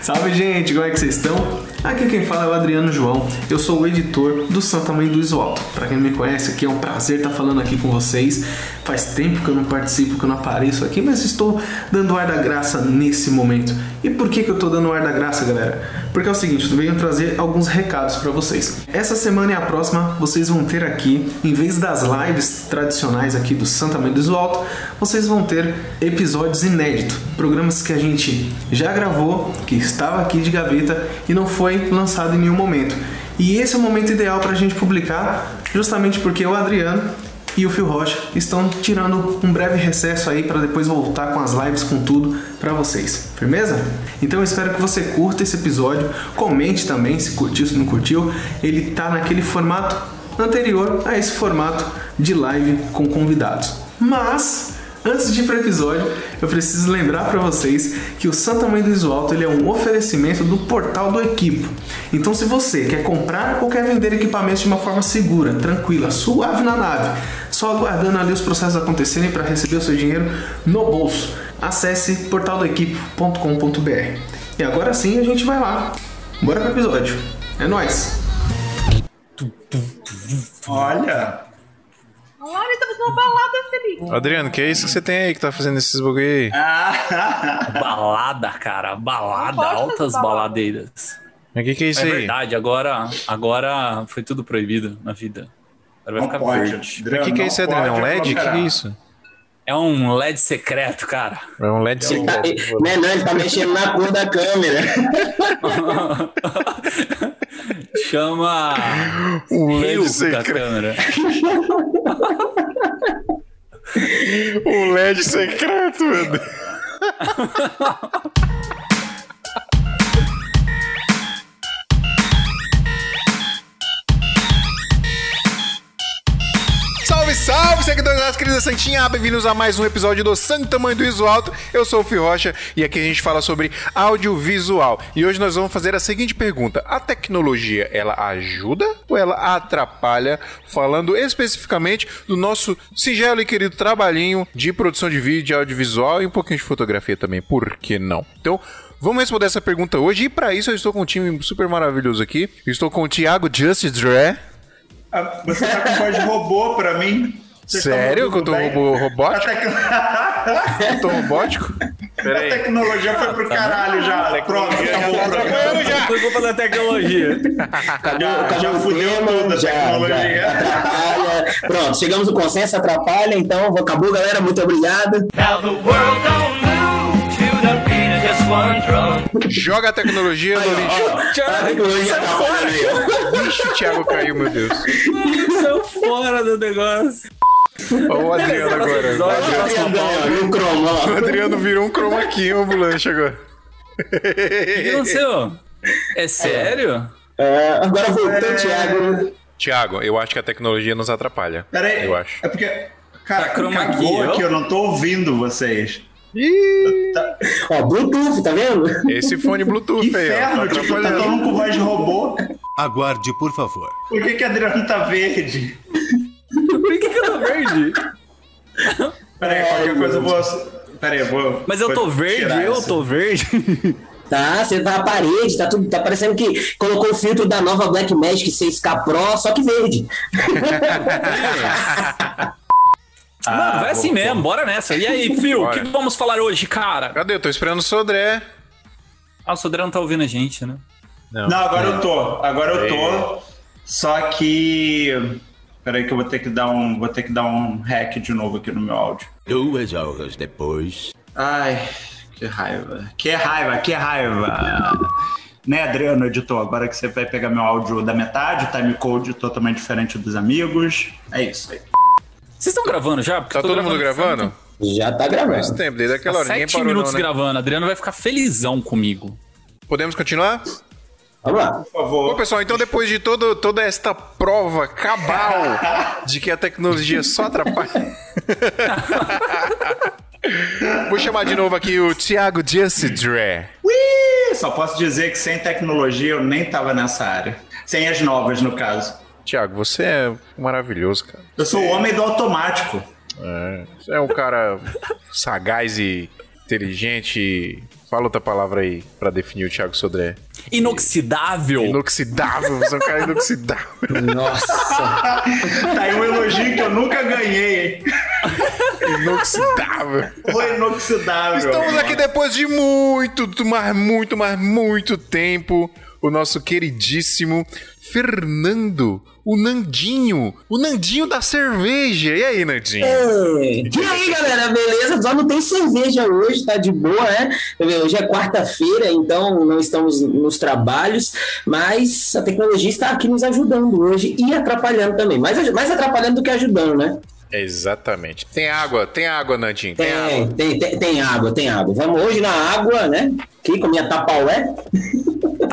Salve gente, como é que vocês estão? Aqui quem fala é o Adriano João, eu sou o editor do Santa Mãe do Iso Alto. Pra quem não me conhece aqui, é um prazer estar falando aqui com vocês. Faz tempo que eu não participo, que eu não apareço aqui, mas estou dando ar da graça nesse momento. E por que, que eu estou dando ar da graça, galera? Porque é o seguinte, eu venho trazer alguns recados para vocês. Essa semana e a próxima, vocês vão ter aqui, em vez das lives tradicionais aqui do Santa Mãe do Alto, vocês vão ter episódios inéditos, programas que a gente já gravou, que estava aqui de gaveta e não foi lançado em nenhum momento. E esse é o momento ideal para a gente publicar, justamente porque o Adriano e o Phil Rocha estão tirando um breve recesso aí para depois voltar com as lives com tudo para vocês. Firmeza? Então eu espero que você curta esse episódio, comente também se curtiu, se não curtiu. Ele tá naquele formato anterior a esse formato de live com convidados. Mas Antes de ir para o episódio, eu preciso lembrar para vocês que o Santa Mãe do Iso Alto ele é um oferecimento do portal do Equipo. Então, se você quer comprar ou quer vender equipamentos de uma forma segura, tranquila, suave na nave, só aguardando ali os processos acontecerem para receber o seu dinheiro no bolso, acesse portaldoequipo.com.br. E agora sim a gente vai lá. Bora pro episódio. É nóis! Olha, Olha, estamos numa balada, Felipe. Adriano, que é isso que você tem aí que tá fazendo esses bagulho aí? ah, Balada, cara. Balada, altas balada. baladeiras. Mas o que, que é isso É aí? verdade, agora, agora foi tudo proibido na vida. Agora vai não ficar pode. verde. Mas o que, que é isso, Adriano? É um LED? O que, que é isso? É um LED secreto, cara. É um LED Ele tá, secreto. né, não, ele tá mexendo na cor da câmera. Chama Um LED Rio da secreto. câmera. Um LED secreto, meu Deus. seguidores das queridas Santinha! Bem-vindos a mais um episódio do Santo Tamanho do Iso Alto. Eu sou o Fih Rocha e aqui a gente fala sobre audiovisual. E hoje nós vamos fazer a seguinte pergunta: A tecnologia, ela ajuda ou ela atrapalha? Falando especificamente do nosso singelo e querido trabalhinho de produção de vídeo, audiovisual e um pouquinho de fotografia também, por que não? Então, Vamos responder essa pergunta hoje e para isso eu estou com um time super maravilhoso aqui. Estou com o Thiago Just Dre. Ah, Você tá com voz de robô pra mim? Vocês Sério bem? robô robótico? Tec- tô robótico? a tecnologia foi pro caralho já. Pronto, acabou o programa. já. Foi culpa da tecnologia. Já- já o fudeu tudo a Já- tecnologia. já atrapalha. Pronto, chegamos no consenso, atrapalha, então acabou, galera. Muito obrigado. Now the world don't move to the beat of just one drum. Joga a tecnologia no lixo. A tecnologia atrapalha aí. Vixe, o Thiago caiu, meu Deus. Saiu fora do negócio. Olha o Adriano agora. O Adriano, Ó, No cromo, ó. o Adriano virou um chroma key ambulante agora. O que aconteceu? É sério? É, agora voltando, Thiago. Thiago, eu acho que a tecnologia nos atrapalha. Pera aí. Eu acho. É porque, cara, Tá cagou ó. aqui, eu não tô ouvindo vocês. Ó, Bluetooth, tá vendo? Esse fone Bluetooth aí, ó. Inferno, Tá tipo, tá todo mundo com voz de robô. Aguarde, por favor. Por que que Adriano tá verde? Por que, que eu tô verde? Pera aí, qualquer coisa eu vou... Pera aí, eu vou... Mas eu tô verde, eu essa. tô verde. Tá, você tá na parede, tá tudo. Tá parecendo que colocou o filtro da nova Blackmagic 6K Pro, só que verde. Mano, vai assim mesmo, bora nessa. E aí, Phil, o que vamos falar hoje, cara? Cadê? Eu tô esperando o Sodré. Ah, o Sodré não tá ouvindo a gente, né? Não, agora eu tô. Agora eu tô. Só que. Peraí que eu vou ter que dar um. Vou ter que dar um hack de novo aqui no meu áudio. Duas horas depois. Ai, que raiva. Que raiva, que raiva. Né, Adriano, editor? Agora que você vai pegar meu áudio da metade, timecode totalmente diferente dos amigos. É isso aí. Vocês estão gravando já? Porque Tá todo mundo gravando? Já tá Faz gravando. tempo, desde aquela Tá hora. Sete parou, minutos não, né? gravando. Adriano vai ficar felizão comigo. Podemos continuar? Vamos lá. Por favor. Bom, pessoal, então depois de todo, toda esta prova cabal de que a tecnologia só atrapalha. Vou chamar de novo aqui o Thiago Just Dre. Ui, sei, só posso dizer que sem tecnologia eu nem tava nessa área. Sem as novas, no caso. Tiago, você é maravilhoso, cara. Eu sou o homem do automático. É, você é um cara sagaz e inteligente. Fala outra palavra aí pra definir o Thiago Sodré. Inoxidável. Inoxidável, você é um cara inoxidável. Nossa. Tá aí um elogio que eu nunca ganhei, hein? Inoxidável. Foi inoxidável. Estamos aqui depois de muito, mas muito, mas muito tempo. O nosso queridíssimo Fernando, o Nandinho, o Nandinho da cerveja. E aí, Nandinho? É. E aí, galera, beleza? Só não tem cerveja hoje, tá de boa, né? Hoje é quarta-feira, então não estamos nos trabalhos, mas a tecnologia está aqui nos ajudando hoje e atrapalhando também. Mais, mais atrapalhando do que ajudando, né? Exatamente. Tem água, tem água, Nandinho. Tem, água. Tem, tem, tem, tem água, tem água. Vamos hoje na água, né? Aqui com a minha tapaué.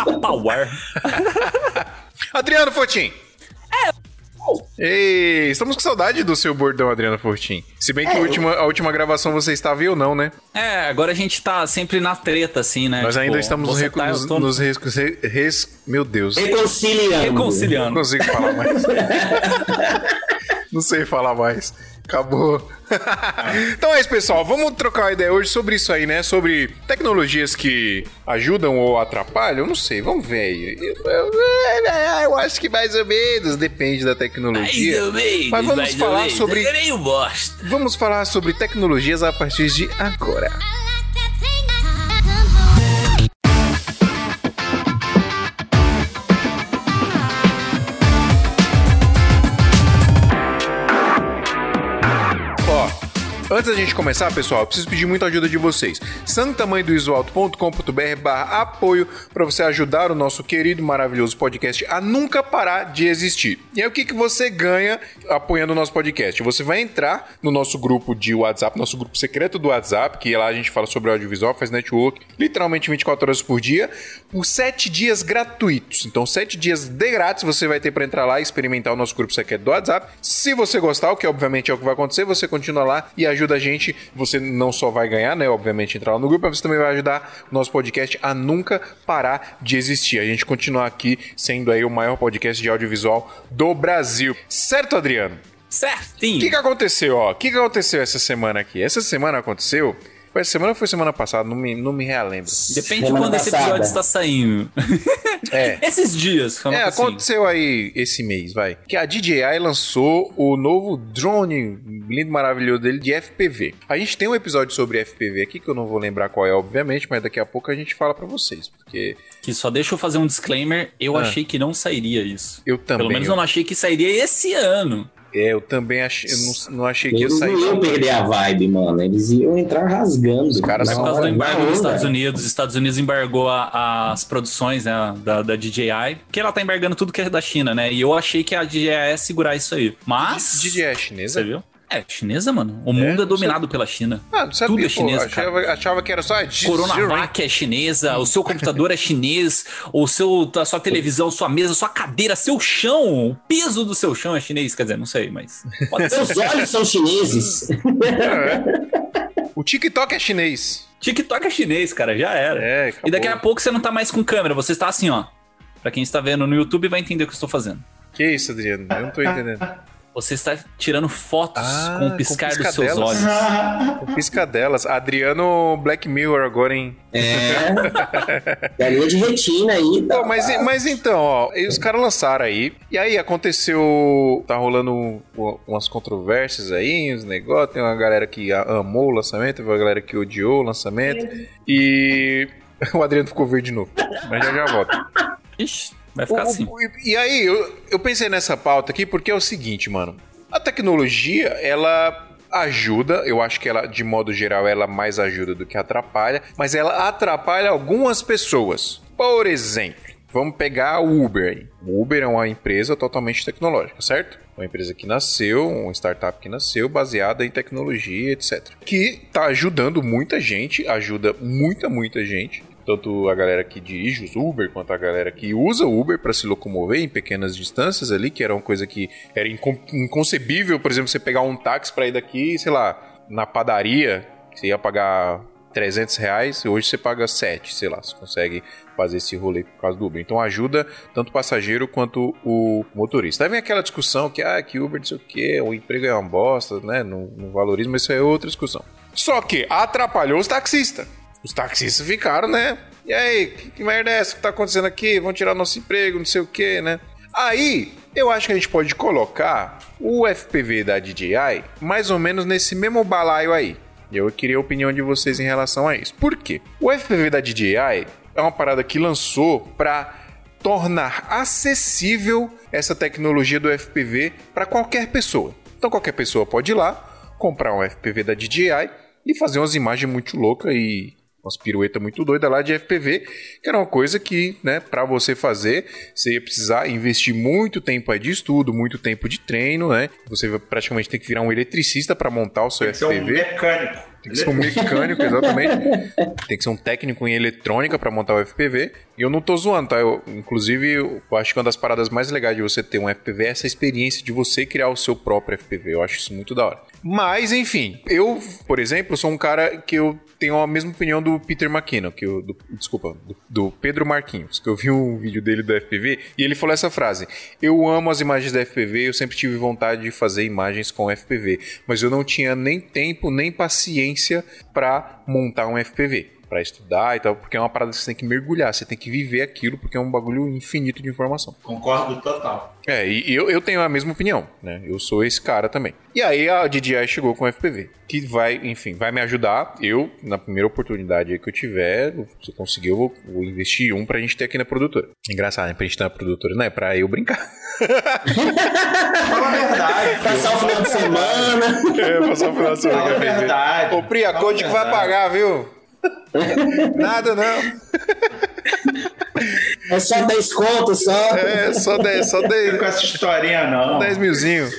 Tupperware. Adriano Fortin. Ei, estamos com saudade do seu bordão, Adriano Fortin. Se bem que É, a, última, a última gravação você estava aí ou não, né? É, agora a gente tá sempre na treta, assim, né? Nós ainda Tipo, estamos você recu- tá, eu nos, tô nos res- res- Meu Deus. Reconciliando. Não reconciliando. consigo falar mais. Não sei falar mais. Acabou. então é isso, pessoal. Vamos trocar uma ideia hoje sobre isso aí, né? Sobre tecnologias que ajudam ou atrapalham. Eu não sei, vamos ver aí. Eu, eu- eu acho que mais ou menos depende da tecnologia. Mas vamos falar sobre. É meio bosta. Vamos falar sobre tecnologias a partir de agora. Antes da gente começar, pessoal, eu preciso pedir muita ajuda de vocês. santamanhodoisoalto.com.br barra apoio para você ajudar o nosso querido maravilhoso podcast a nunca parar de existir. E aí o que, que você ganha apoiando o nosso podcast? Você vai entrar no nosso grupo de WhatsApp, nosso grupo secreto do WhatsApp, que lá a gente fala sobre audiovisual, faz network, literalmente 24 horas por dia, por 7 dias gratuitos. Então, 7 dias de grátis você vai ter para entrar lá e experimentar o nosso grupo secreto do WhatsApp. Se você gostar, o que obviamente é o que vai acontecer, você continua lá e ajuda a gente. Você não só vai ganhar, né? Obviamente, entrar lá no grupo, mas você também vai ajudar o nosso podcast a nunca parar de existir. A gente continuar aqui sendo aí o maior podcast de audiovisual do Brasil. Certo, Adriano? Certinho. O que, que aconteceu, ó? O que, que aconteceu essa semana aqui? Essa semana aconteceu. Foi essa semana ou foi semana passada? Não me, não me realembro. Depende de Semana quando esse passada. episódio está saindo. É. Esses dias, É, assim. aconteceu aí esse mês, vai. Que a DJI lançou o novo drone lindo, maravilhoso dele de FPV. A gente tem um episódio sobre FPV aqui, que eu não vou lembrar qual é, obviamente, mas daqui a pouco a gente fala pra vocês. Porque Que só deixa eu fazer um disclaimer. Eu Ah. achei que não sairia isso. eu também. Pelo menos eu não achei que sairia esse ano. É, eu também achei. Eu não, não achei que ia Eles sair. não iam perder a vibe, mano. Eles iam entrar rasgando. Os caras por causa do embargo dos. Estados Unidos, os Estados Unidos embargou a- as produções né, da, da DJI, que ela tá embargando tudo que é da China, né? E eu achei que a DJI ia segurar isso aí. Mas. DJI é Você chinesa? viu? É, chinesa, mano. O mundo é, não dominado pela China. Ah, não sabia, Tudo é chinês, achava, achava que era só a. Coronavac é chinesa, o seu computador é chinês, o seu, a sua televisão, sua mesa, sua cadeira, seu chão, o peso do seu chão é chinês, quer dizer, não sei, mas. Seus olhos são chineses. O TikTok é chinês. TikTok é chinês, cara, já era. É, e daqui a pouco você não tá mais com câmera, você está assim, ó. Pra quem está vendo no YouTube vai entender o que eu estou fazendo. Que isso, Adriano? Eu não tô entendendo. Você está tirando fotos Ah, com o com piscar dos seus piscadelas. olhos. Piscadelas. Adriano Black Mirror agora, hein? É. Galinha de retina aí. Tá, Pô, mas, mas então, ó, os caras lançaram aí, e aí aconteceu, tá rolando um- umas controvérsias aí, uns negócios, tem uma galera que amou o lançamento, teve uma galera que odiou o lançamento, e o Adriano ficou verde de novo, mas já já volta. Ixi, vai ficar O- assim. o- e, e aí, eu, eu pensei nessa pauta aqui porque é o seguinte, mano, a tecnologia, ela ajuda, eu acho que ela, de modo geral, ela mais ajuda do que atrapalha, mas ela atrapalha algumas pessoas. Por exemplo, vamos pegar o Uber aí. O Uber é uma empresa totalmente tecnológica, certo? Uma empresa que nasceu, uma startup que nasceu baseada em tecnologia, etc. Que tá ajudando muita gente, ajuda muita, muita gente. Tanto a galera que dirige os Uber, quanto a galera que usa o Uber para se locomover em pequenas distâncias ali, que era uma coisa que era incon- inconcebível, por exemplo, você pegar um táxi para ir daqui, sei lá, na padaria, você ia pagar 300 reais, hoje você paga 7, sei lá, você consegue fazer esse rolê por causa do Uber. Então ajuda tanto o passageiro quanto o motorista. Aí vem aquela discussão que, ah, que Uber não sei o que, o emprego é uma bosta, né? Não valoriza, mas isso é outra discussão. Só que atrapalhou os taxistas. Os taxistas ficaram, né? E aí, que, que merda é essa que tá acontecendo aqui? Vão tirar nosso emprego, não sei o que, né? Aí, eu acho que a gente pode colocar o FPV da DJI mais ou menos nesse mesmo balaio aí. Eu queria a opinião de vocês em relação a isso. Por quê? O FPV da DJI é uma parada que lançou para tornar acessível essa tecnologia do FPV para qualquer pessoa. Então qualquer pessoa pode ir lá, comprar um FPV da DJI e fazer umas imagens muito loucas e umas piruetas muito doidas lá de FPV, que era uma coisa que, né, para você fazer, você ia precisar investir muito tempo aí de estudo, muito tempo de treino, né? Você praticamente tem que virar um eletricista para montar o seu Tem que ser um FPV. mecânico. Tem que ser um mecânico, exatamente. Tem que ser um técnico em eletrônica para montar o FPV. Eu não tô zoando, tá? Eu, inclusive, eu acho que uma das paradas mais legais de você ter um FPV é essa experiência de você criar o seu próprio FPV. Eu acho isso muito da hora. Mas, enfim, eu, por exemplo, sou um cara que eu tenho a mesma opinião do Peter McKinnon, que eu, do- desculpa, do, do Pedro Marquinhos, que eu vi um vídeo dele do FPV e ele falou essa frase: Eu amo as imagens da FPV, eu sempre tive vontade de fazer imagens com FPV, mas eu não tinha nem tempo nem paciência para montar um FPV. Pra estudar e tal, porque é uma parada que você tem que mergulhar, você tem que viver aquilo, porque é um bagulho infinito de informação. Concordo total. É, e eu, eu tenho a mesma opinião, né? Eu sou esse cara também. E aí a DJI chegou com o FPV, que vai, enfim, vai me ajudar. Eu, na primeira oportunidade que eu tiver, se eu conseguir, eu vou, vou investir um pra gente ter aqui na produtora. Engraçado, né? Pra gente ter na produtora, não é pra eu brincar. Fala a verdade. Passar o final de semana. É, passar o final de semana Fala a verdade. Ô, Pri, a Fala Code a que vai pagar, viu? Nada não. É só 10 contos só. É, só 10, só 10. Não com essa historinha, não. 10 milzinho.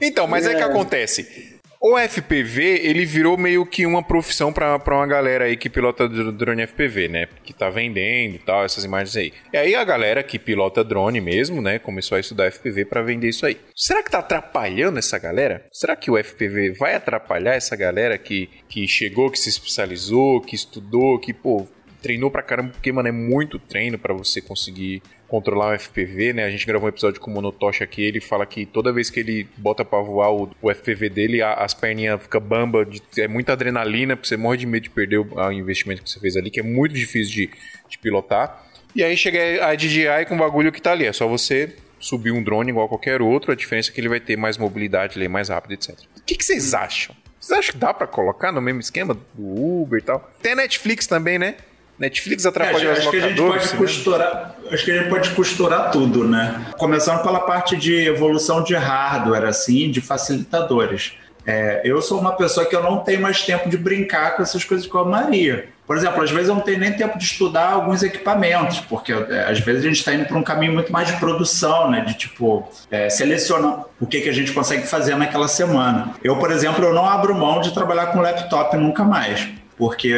Então, mas aí que acontece. O FPV, ele virou meio que uma profissão pra uma galera aí que pilota dr- drone FPV, né? Que tá vendendo e tal, essas imagens aí. E aí a galera que pilota drone mesmo, né? Começou a estudar FPV pra vender isso aí. Será que tá atrapalhando essa galera? Será que o FPV vai atrapalhar essa galera que, que chegou, que se especializou, que estudou, que, pô, treinou pra caramba, porque, mano, é muito treino pra você conseguir controlar o FPV, né? A gente gravou um episódio com o Monotoshi aqui, ele fala que toda vez que ele bota pra voar o, o FPV dele, a- as perninhas ficam bamba, de- é muita adrenalina, porque você morre de medo de perder o, o investimento que você fez ali, que é muito difícil de, de pilotar. E aí chega a DJI com o bagulho que tá ali, é só você subir um drone igual qualquer outro, a diferença é que ele vai ter mais mobilidade, ele é mais rápido, etc. O que, que vocês acham? Vocês acham que dá pra colocar no mesmo esquema do Uber e tal? Tem Netflix também, né? Netflix É, atrapalhou acho, as acho que a gente locadoras. pode né? costurar, acho que a gente pode costurar tudo, né? Começando pela parte de evolução de hardware, assim, de facilitadores. É, eu sou uma pessoa que eu não tenho mais tempo de brincar com essas coisas com a Maria. Por exemplo, às vezes eu não tenho nem tempo de estudar alguns equipamentos, porque é, às vezes a gente está indo para um caminho muito mais de produção, né? De tipo, é, selecionar o que, que a gente consegue fazer naquela semana. Eu, por exemplo, eu não abro mão de trabalhar com laptop nunca mais, porque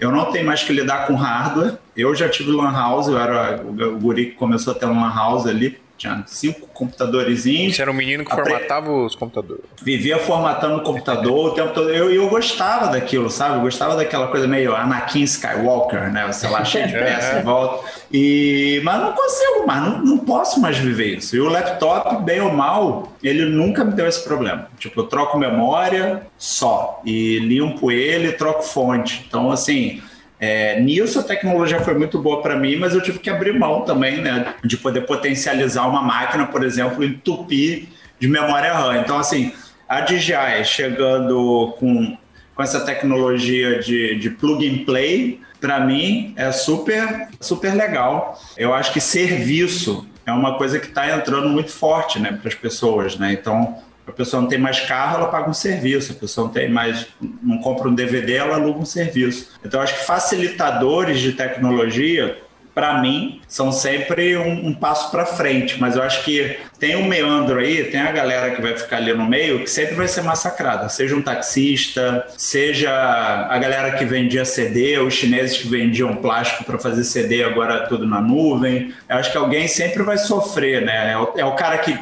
eu não tenho mais que lidar com hardware. Eu já tive lan house, eu era o guri que começou a ter lan house ali, tinha cinco computadorzinhos. Você era um menino que Apre- formatava os computadores. Vivia formatando o computador o tempo todo. Eu, eu gostava daquilo, sabe? Eu gostava daquela coisa meio Anakin Skywalker, né? Sei lá, cheio de peça em volta. E... Mas não consigo mais, não, não posso mais viver isso. E o laptop, bem ou mal, ele nunca me deu esse problema. Tipo, eu troco memória só. E limpo ele, troco fonte. Então, assim... É, nisso a tecnologia foi muito boa para mim, mas eu tive que abrir mão também, né? De poder potencializar uma máquina, por exemplo, entupir de memória RAM. Então, assim, a DJI chegando com, com essa tecnologia de, de plug and play, para mim é super, super legal. Eu acho que serviço é uma coisa que está entrando muito forte né, para as pessoas, né? Então, a pessoa não tem mais carro, ela paga um serviço. A pessoa não tem mais, não compra um DVD, ela aluga um serviço. Então, acho que facilitadores de tecnologia para mim, são sempre um, um passo para frente. Mas eu acho que tem um meandro aí, tem a galera que vai ficar ali no meio, que sempre vai ser massacrada. Seja um taxista, seja a galera que vendia CD, os chineses que vendiam plástico para fazer CD, agora tudo na nuvem. Eu acho que alguém sempre vai sofrer, né? É o, é o cara que,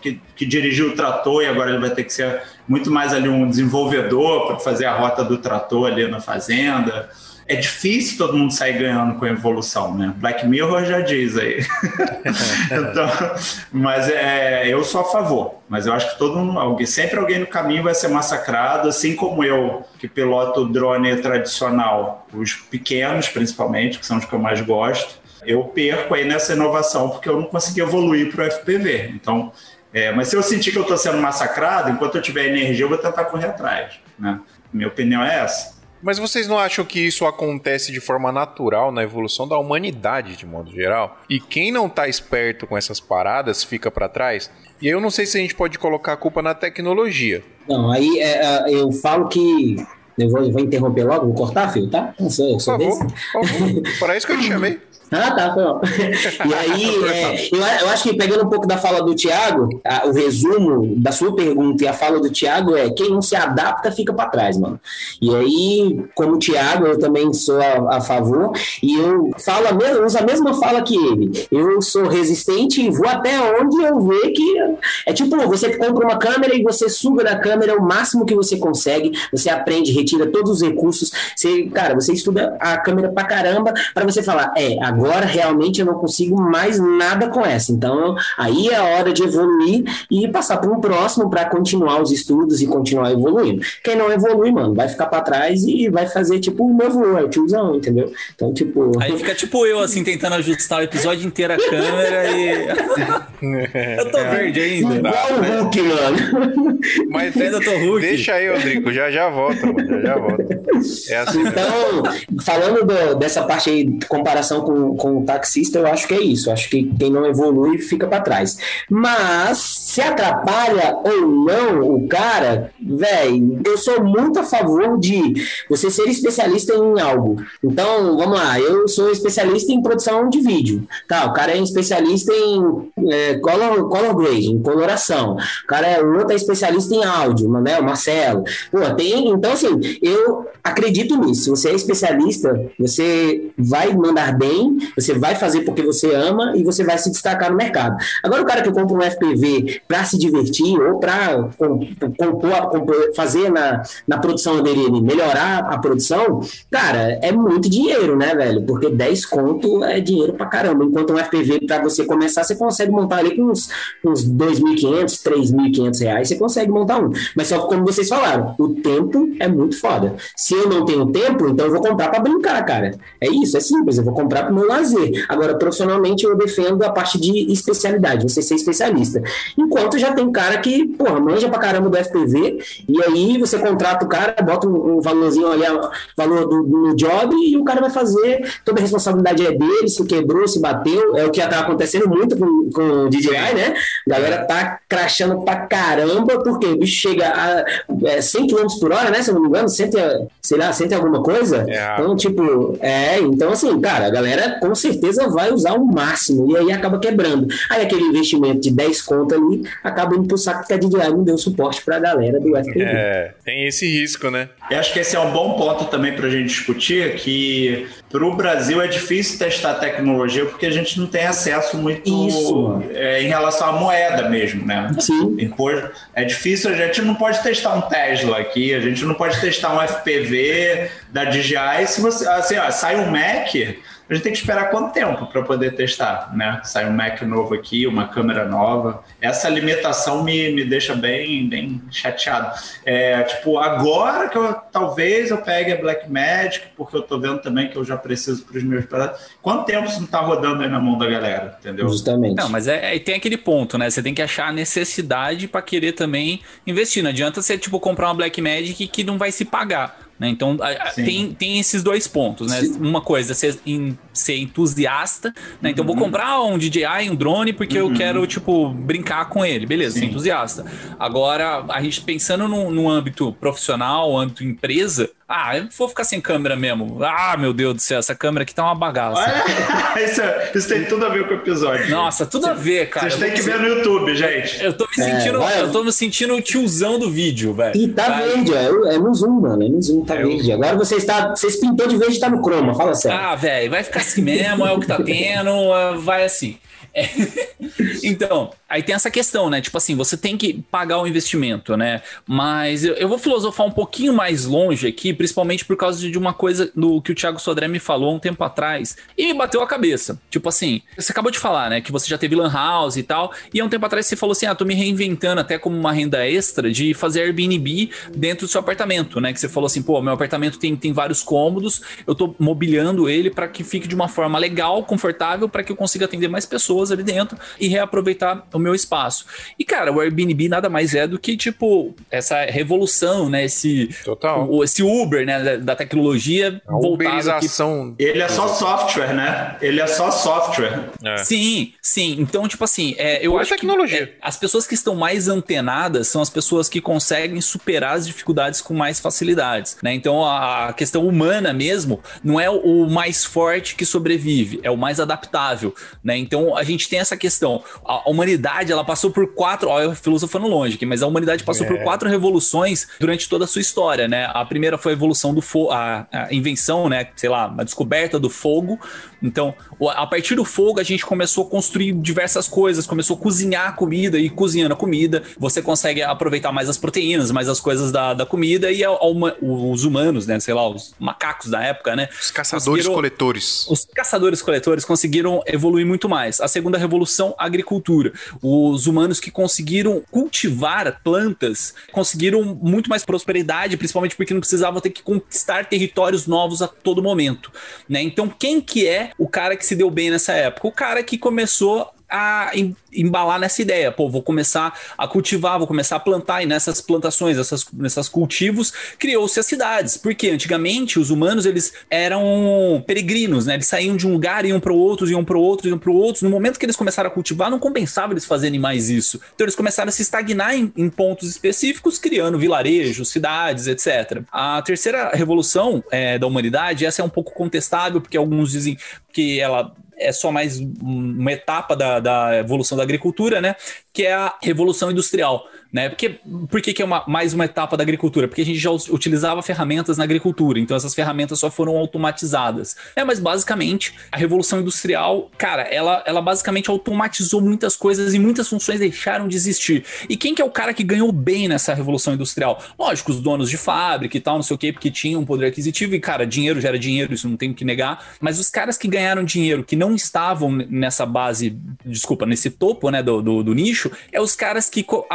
que, que dirigiu o trator e agora ele vai ter que ser muito mais ali um desenvolvedor para fazer a rota do trator ali na fazenda é difícil todo mundo sair ganhando com a evolução, né? Black Mirror já diz aí. então, mas é, eu sou a favor. Mas eu acho que todo mundo, alguém, sempre alguém no caminho vai ser massacrado, assim como eu, que piloto drone tradicional, os pequenos principalmente, que são os que eu mais gosto. Eu perco aí nessa inovação porque eu não consegui evoluir para o FPV. Então, é, mas se eu sentir que eu estou sendo massacrado, enquanto eu tiver energia, eu vou tentar correr atrás. Né? Minha opinião é essa. Mas vocês não acham que isso acontece de forma natural na evolução da humanidade, de modo geral? E quem não tá esperto com essas paradas fica para trás? E aí eu não sei se a gente pode colocar a culpa na tecnologia. Não, aí é, é, eu falo que. Eu vou, vou interromper logo, vou cortar, filho, tá? Não sou, eu Por sou favor, desse. por favor. Para isso que eu te chamei. Ah, tá, foi ó. E aí, é, eu, eu acho que pegando um pouco da fala do Thiago, a- o resumo da sua pergunta e a fala do Thiago é quem não se adapta fica para trás, mano. E aí, como o Thiago, eu também sou a, a favor e eu falo a mesma, uso a mesma fala que ele. Eu sou resistente e vou até onde eu ver que é tipo, você compra uma câmera e você suga da câmera o máximo que você consegue, você aprende, retira todos os recursos, você, cara, você estuda a câmera pra caramba para você falar, é, agora realmente eu não consigo mais nada com essa. Então, aí é a hora de evoluir e passar para um próximo para continuar os estudos e continuar evoluindo. Quem não evolui, mano, vai ficar para trás e vai fazer tipo o meu avô, é o tiozão, entendeu? Então, tipo, Aí fica tipo eu, assim, tentando ajustar o episódio inteiro a câmera e. eu tô verde ainda. igual o Hulk, mano. Mas Ainda tô Hulk. deixa aí, Rodrigo, já já volta, mano, já já volta. É assim. Então, falando do- dessa parte aí, comparação com, com o taxista, eu acho que é isso. Acho que quem não evolui fica para trás. Mas, se atrapalha ou não o cara, velho, eu sou muito a favor de você ser especialista em algo. Então, vamos lá, eu sou especialista em produção de vídeo. Tá, o cara é especialista em é, color, color grading, coloração. O cara é outro é especialista em áudio, né? O Marcelo. Pô, tem. Então, assim, eu acredito nisso. Se você é especialista, você vai mandar bem, você vai fazer porque você ama e você vai se destacar no mercado. Agora, o cara que compra um FPV para se divertir ou para fazer na, na produção dele, ele melhorar a produção, cara, é muito dinheiro, né, velho? Porque 10 conto é dinheiro pra caramba. Enquanto um FPV, para você começar, você consegue montar ali com uns, uns 2.500, 3.500 reais, você consegue montar um. Mas só que, como vocês falaram, o tempo é muito foda. Se eu não tenho tempo, então eu vou comprar pra brincar, cara. É isso, é simples, eu vou comprar pro meu lazer. Agora, profissionalmente, eu defendo a parte de especialidade, você ser especialista. Enquanto já tem cara que, porra, manja pra caramba do FPV, e aí você contrata o cara, bota um, um valorzinho ali, o valor do, do job, e o cara vai fazer, toda a responsabilidade é dele, se quebrou, se bateu, é o que já tá acontecendo muito com, com o DJI, né? A galera tá crachando pra caramba, porque o bicho chega a é, 100 km por hora, né? Se eu não me engano, 100, e- sei lá, 100 e alguma coisa. É. Então, tipo, é, então assim, cara, a galera com certeza vai usar o máximo, e aí acaba quebrando. Aí aquele investimento de 10 conto ali acaba indo pro saco que a DJI não deu suporte pra galera do FPV. É, tem esse risco, né? Eu acho que esse é um bom ponto também para a gente discutir, que para o Brasil é difícil testar tecnologia porque a gente não tem acesso muito Isso. é, em relação à moeda mesmo, né? Sim. Impor- É difícil, a gente não pode testar um Tesla aqui, a gente não pode testar um FPV da DJI. Se você, assim, ó, sai um Mac, a gente tem que esperar quanto tempo para poder testar, né? Sai um Mac novo aqui, uma câmera nova. Essa limitação me, me deixa bem, bem chateado. É, tipo, agora que eu talvez eu pegue a Blackmagic, porque eu tô vendo também que eu já preciso para os meus paradas. Quanto tempo isso não tá rodando aí na mão da galera, entendeu? Justamente. Não, mas é, aí tem aquele ponto, né? Você tem que achar a necessidade pra querer também investir. Não adianta você, tipo, comprar uma Black Magic que não vai se pagar. Né? Então Sim. tem, tem esses dois pontos, né? Uma coisa ser, em- ser entusiasta, né? Então eu Uhum. vou comprar um DJI, um drone, porque eu quero, tipo, brincar com ele. Beleza, ser Sim. entusiasta. Agora, a gente pensando no, no âmbito profissional, âmbito empresa, Ah, eu vou ficar sem câmera mesmo. Ah, meu Deus do céu, essa câmera aqui tá uma bagaça. Isso, isso tem tudo a ver com o episódio. Nossa, tudo a ver, cara. Vocês têm que ver no YouTube, gente. Eu tô me sentindo, vai. eu tô me sentindo o tiozão do vídeo, velho. E tá Vai. verde, é, é no Zoom, mano. É no Zoom, tá É o verde. Agora você está. Vocês pintou de verde e tá no croma, fala sério. Ah, velho, vai ficar assim mesmo, é o que tá tendo, é, vai assim. É. Então, aí tem essa questão, né? Tipo assim, você tem que pagar o investimento, né? Mas eu, eu vou filosofar um pouquinho mais longe aqui, principalmente por causa de uma coisa do que o Thiago Sodré me falou um tempo atrás e me bateu a cabeça. Tipo assim, você acabou de falar, né? Que você já teve Lan House e tal, e há um tempo atrás você falou assim: ah, tô me reinventando até como uma renda extra de fazer Airbnb dentro do seu apartamento, né? Que você falou assim, pô, meu apartamento tem, tem vários cômodos, eu tô mobiliando ele para que fique de uma forma legal, confortável, para que eu consiga atender mais pessoas ali dentro e reaproveitar o meu espaço. E, cara, o Airbnb nada mais é do que, tipo, essa revolução, né? Esse, Total. o- esse Uber, né? Da, da tecnologia A voltado aqui uberização. Ele é só software, né? Ele é só software. É. Sim, sim. Então, tipo assim, é, eu Pura acho tecnologia. que é, as pessoas que estão mais antenadas são as pessoas que conseguem superar as dificuldades com mais facilidades, né? Então, a a questão humana mesmo não é o o mais forte que sobrevive, é o mais adaptável, né? Então, a gente tem essa questão. A humanidade, ela passou por quatro, ó, eu filosofando longe aqui, mas a humanidade passou É. por quatro revoluções durante toda a sua história, né? A primeira foi a evolução do fogo, a, a invenção, né? Sei lá, a descoberta do fogo. Então, a partir do fogo, a gente começou a construir diversas coisas, começou a cozinhar a comida e cozinhando a comida, você consegue aproveitar mais as proteínas, mais as coisas da, da comida e a- a huma- os humanos, né? Sei lá, os macacos da época, né? Os caçadores Conseguiram- coletores. os caçadores-coletores conseguiram evoluir muito mais. A segunda revolução, a agricultura. Os humanos que conseguiram cultivar plantas conseguiram muito mais prosperidade, principalmente porque não precisavam ter que conquistar territórios novos a todo momento. Né? Então, quem que é o cara que se deu bem nessa época? O cara que começou a em- embalar nessa ideia. Pô, vou começar a cultivar, vou começar a plantar, e nessas plantações, essas, nessas cultivos, criou-se as cidades. Porque antigamente os humanos eles eram peregrinos, né? Eles saíam de um lugar, iam para outro, iam para outro, iam para outro. No momento que eles começaram a cultivar, não compensava eles fazerem mais isso. Então eles começaram a se estagnar em, em pontos específicos, criando vilarejos, cidades, etc. A terceira revolução é, da humanidade, essa é um pouco contestável, porque alguns dizem que ela é só mais um- uma etapa da, da evolução da agricultura, né? Que é a revolução industrial, né? Porque, por que, que é uma, mais uma etapa da agricultura? Porque a gente já utilizava ferramentas na agricultura, então essas ferramentas só foram automatizadas. É, mas basicamente a revolução industrial, cara, ela, ela basicamente automatizou muitas coisas e muitas funções deixaram de existir. E quem que é o cara que ganhou bem nessa revolução industrial? Lógico, os donos de fábrica e tal, não sei o quê, porque tinham um poder aquisitivo e, cara, dinheiro já era dinheiro, isso não tem que negar. Mas os caras que ganharam dinheiro, que não estavam nessa base, desculpa, nesse topo, né, do, do, do nicho, é os caras que co-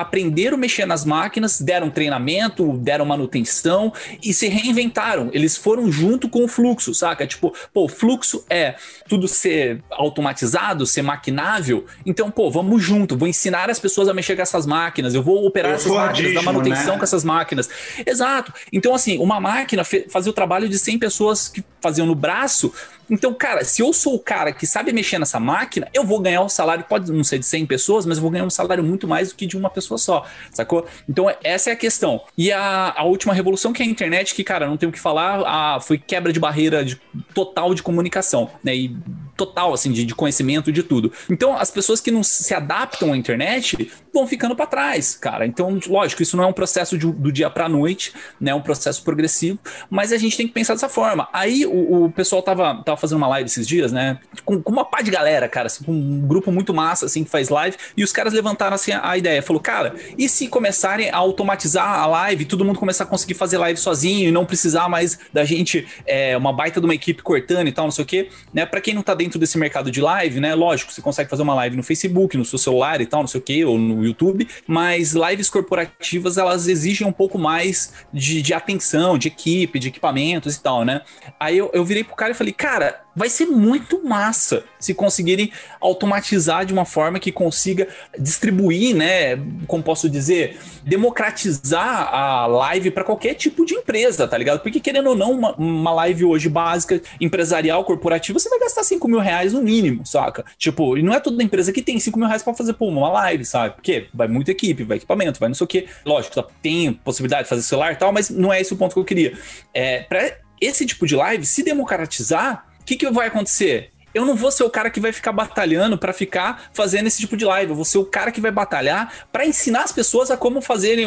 aprenderam a mexer nas máquinas, deram treinamento, deram manutenção e se reinventaram. Eles foram junto com o fluxo, saca? Tipo, pô, fluxo é tudo ser automatizado, ser maquinável. Então, pô, vamos junto, vou ensinar as pessoas a mexer com essas máquinas, eu vou operar É o essas máquinas, dar manutenção né? com essas máquinas. Exato. Então, assim, uma máquina fazia o trabalho de 100 pessoas que faziam no braço. Então, cara, se eu sou o cara que sabe mexer nessa máquina, eu vou ganhar um salário, pode não ser de 100 pessoas, mas eu vou ganhar um salário muito mais do que de uma pessoa só, sacou? Então, essa é a questão. E a, a última revolução, que é a internet, que, cara, não tenho o que falar, a- foi quebra de barreira de- total de comunicação, né? E total, assim, de, de conhecimento de tudo. Então, as pessoas que não se adaptam à internet vão ficando para trás, cara. Então, lógico, isso não é um processo de- do dia para noite, né? É um processo progressivo, mas a gente tem que pensar dessa forma. Aí o, o pessoal tava, tava fazendo uma live esses dias, né? Com, com uma pá de galera, cara, assim, com um grupo muito massa, assim, que faz live, e os caras levantaram assim a, ideia, falou, cara, e se começarem a automatizar a live, todo mundo começar a conseguir fazer live sozinho e não precisar mais da gente, é, uma baita de uma equipe cortando e tal, não sei o quê, né? Pra quem não tá dentro desse mercado de live, né? Lógico, você consegue fazer uma live no Facebook, no seu celular e tal, não sei o quê, ou no YouTube, mas lives corporativas, elas exigem um pouco mais de, de atenção, de equipe, de equipamentos e tal, né? Aí eu, eu virei pro cara e falei, cara, vai ser muito massa se conseguirem automatizar de uma forma que consiga distribuir, né? Como posso dizer, democratizar a live para qualquer tipo de empresa, tá ligado? Porque querendo ou não, uma, uma live hoje básica, empresarial, corporativa, você vai gastar 5 mil reais no mínimo, saca? Tipo, e não é toda empresa que tem 5 mil reais pra fazer pô, uma live, sabe? Porque vai muita equipe, vai equipamento, vai não sei o quê. Lógico, tem possibilidade de fazer celular e tal, mas não é esse o ponto que eu queria. É, pra esse tipo de live se democratizar, que, que vai acontecer? Eu não vou ser o cara que vai ficar batalhando para ficar fazendo esse tipo de live. Eu vou ser o cara que vai batalhar para ensinar as pessoas a como fazerem,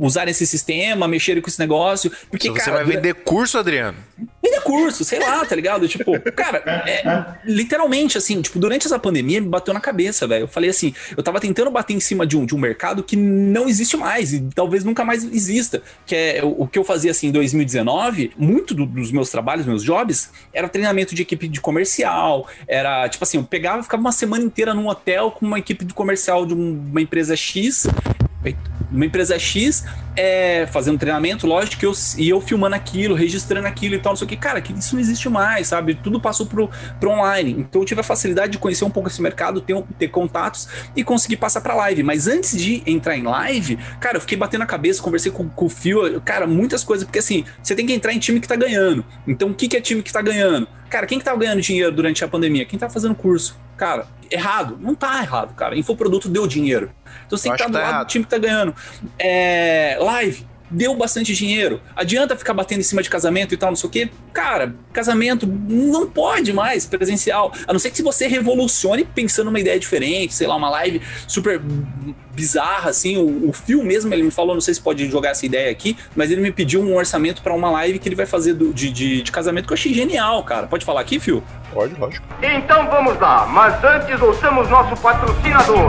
usar esse sistema, mexerem com esse negócio. Porque, Se você cara, vai vender curso, Adriano. Vender curso, sei lá, tá ligado? Tipo, cara, é, literalmente, assim, tipo, durante essa pandemia me bateu na cabeça, velho. Eu falei assim, eu tava tentando bater em cima de um, de um mercado que não existe mais e talvez nunca mais exista. Que é o, o que eu fazia assim em 2019, muito do- dos meus trabalhos, meus jobs, era treinamento de equipe de comercial. Era, tipo assim, eu pegava, ficava uma semana inteira num hotel com uma equipe de comercial de um- uma empresa X uma empresa X é, fazendo treinamento, lógico, que eu, e eu filmando aquilo, registrando aquilo e tal, não sei o que. Cara, que isso não existe mais, sabe? Tudo passou pro, pro online. Então eu tive a facilidade de conhecer um pouco esse mercado, ter, ter contatos e conseguir passar pra live. Mas antes de entrar em live, cara, eu fiquei batendo a cabeça, conversei com, com o Fio, cara, muitas coisas, porque assim, você tem que entrar em time que tá ganhando. Então o que, que é time que tá ganhando? Cara, quem que tava ganhando dinheiro durante a pandemia? Quem tá fazendo curso? Cara, errado. Não tá errado, cara. Infoproduto deu dinheiro. Então você tem que estar do que tá lado errado. do time que tá ganhando. É, live. Deu bastante dinheiro. Adianta ficar batendo em cima de casamento e tal, não sei o quê. Cara, casamento não pode mais presencial. A não ser que se você revolucione pensando numa ideia diferente, sei lá, uma live super bizarra, assim. O, o Phil mesmo, ele me falou, não sei se pode jogar essa ideia aqui, mas ele me pediu um orçamento pra uma live que ele vai fazer do- de, de, de casamento que eu achei genial, cara. Pode falar aqui, Phil? Pode, lógico. Então vamos lá, mas antes ouçamos nosso patrocinador.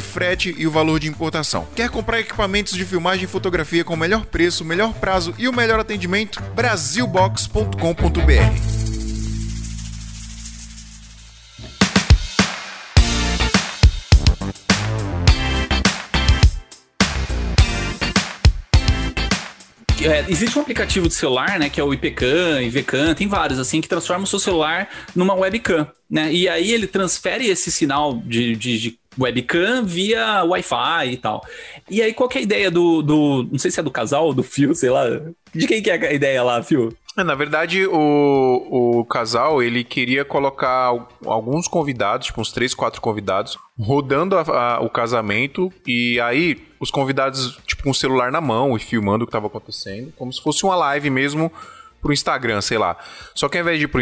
frete e o valor de importação. Quer comprar equipamentos de filmagem e fotografia com o melhor preço, melhor prazo e o melhor atendimento? Brasilbox.com.br É, existe um aplicativo de celular, né, que é o IPCam, IVCam, tem vários, assim, que transforma o seu celular numa webcam, né? E aí ele transfere esse sinal de, de, de webcam via Wi-Fi e tal. E aí qual que é a ideia do, do não sei se é do casal do Fio, sei lá, de quem que é a ideia lá, Fio? É, Na verdade, o, o casal, ele queria colocar al- alguns convidados, tipo uns três, quatro convidados, rodando a- a- o casamento e aí os convidados, tipo, com o celular na mão e filmando o que estava acontecendo, como se fosse uma live mesmo pro Instagram, sei lá. Só que ao invés de ir pro,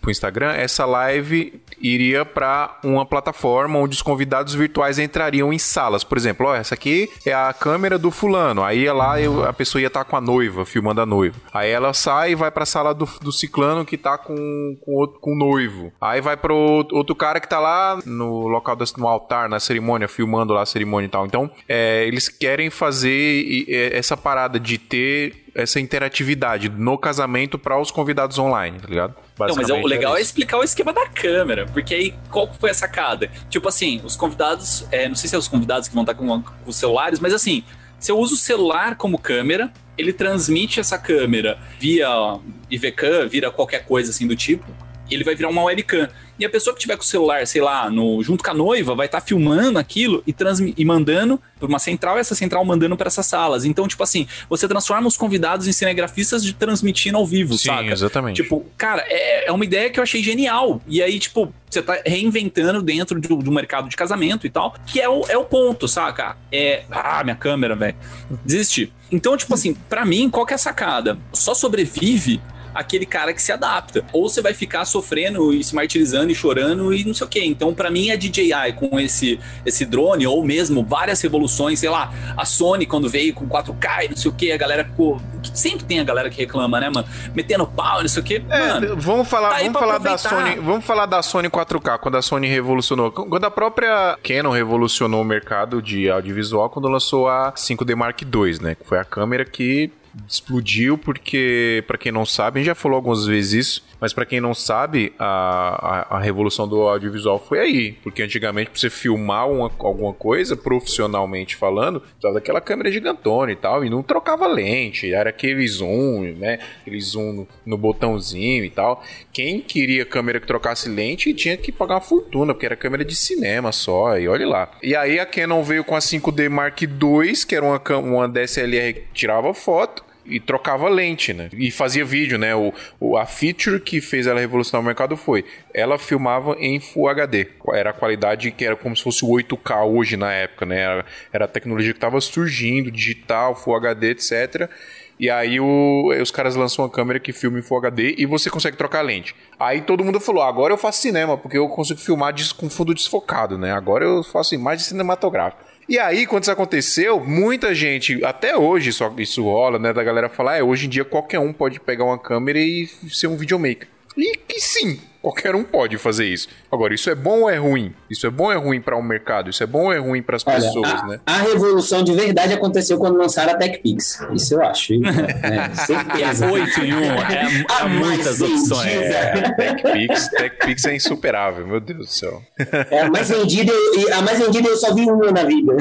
pro Instagram, essa live iria para uma plataforma onde os convidados virtuais entrariam em salas. Por exemplo, ó, essa aqui é a câmera do fulano. Aí lá eu- a pessoa ia estar com a noiva, filmando a noiva. Aí ela sai e vai pra sala do, do ciclano que tá com, com, outro, com o noivo. Aí vai pro outro cara que tá lá no local da- no altar, na cerimônia, filmando lá a cerimônia e tal. Então, é, eles querem fazer essa parada de ter essa interatividade no casamento para os convidados online, tá ligado? Não, mas o legal é isso. explicar o esquema da câmera, porque aí qual foi a sacada? Tipo assim, os convidados, é, não sei se é os convidados que vão estar com, com os celulares, mas assim, se eu uso o celular como câmera, ele transmite essa câmera via IVCam, vira qualquer coisa assim do tipo, ele vai virar uma webcam. E a pessoa que tiver com o celular, sei lá, no, junto com a noiva, vai estar filmando aquilo e, e mandando por uma central, e essa central mandando para essas salas. Então, tipo assim, você transforma os convidados em cinegrafistas de transmitindo ao vivo, Sim, saca? exatamente. Tipo, cara, é, é uma ideia que eu achei genial. E aí, tipo, você tá reinventando dentro do, do mercado de casamento e tal, que é o, é o ponto, saca? É. Ah, minha câmera, velho. Desistir. Então, tipo assim, pra mim, qual que é a sacada? Só sobrevive aquele cara que se adapta. Ou você vai ficar sofrendo e se martirizando e chorando e não sei o quê. Então, pra mim, a DJI com esse, esse drone, ou mesmo várias revoluções, sei lá, a Sony quando veio com 4K e não sei o quê, a galera ficou sempre tem a galera que reclama, né, mano? Metendo pau, não sei o quê. É, mano, vamos falar, tá vamos falar da. Sony, vamos falar da Sony 4K, quando a Sony revolucionou, quando a própria Canon revolucionou o mercado de audiovisual quando lançou a 5D Mark II, né, que foi a câmera que explodiu porque, pra quem não sabe, a gente já falou algumas vezes isso, mas pra quem não sabe, a, a, a revolução do audiovisual foi aí, porque antigamente pra você filmar uma- alguma coisa, profissionalmente falando, precisava daquela câmera gigantona e tal, e não trocava lente, era aquele zoom, né, aquele zoom no, no botãozinho e tal. Quem queria câmera que trocasse lente tinha que pagar uma fortuna, porque era câmera de cinema só, e olha lá. E aí a Canon veio com a 5D Mark II, que era uma, uma DSLR que tirava foto, e trocava lente, né? E fazia vídeo, né? O, o- a feature que fez ela revolucionar o mercado foi: ela filmava em Full HD. Era a qualidade que era como se fosse o 8K hoje na época, né? Era, era a tecnologia que estava surgindo, digital, Full HD, etc. E aí o- os caras lançam uma câmera que filma em Full HD e você consegue trocar lente. Aí todo mundo falou: agora eu faço cinema, porque eu consigo filmar com fundo desfocado, né? Agora eu faço imagem cinematográfica. E aí, quando isso aconteceu, muita gente, até hoje só isso rola, né? Da galera falar, é, hoje em dia qualquer um pode pegar uma câmera e ser um videomaker. E que sim, qualquer um pode fazer isso. Agora, isso é bom ou é ruim? Isso é bom ou é ruim para o mercado? Isso é bom ou é ruim para as pessoas, a, né? a revolução de verdade aconteceu quando lançaram a TechPix. Isso eu acho. É, certeza. Oito em um, é, A é muitas opções. É, TechPix, TechPix é insuperável, meu Deus do céu. É, a mais vendida, e a mais vendida eu só vi uma na vida.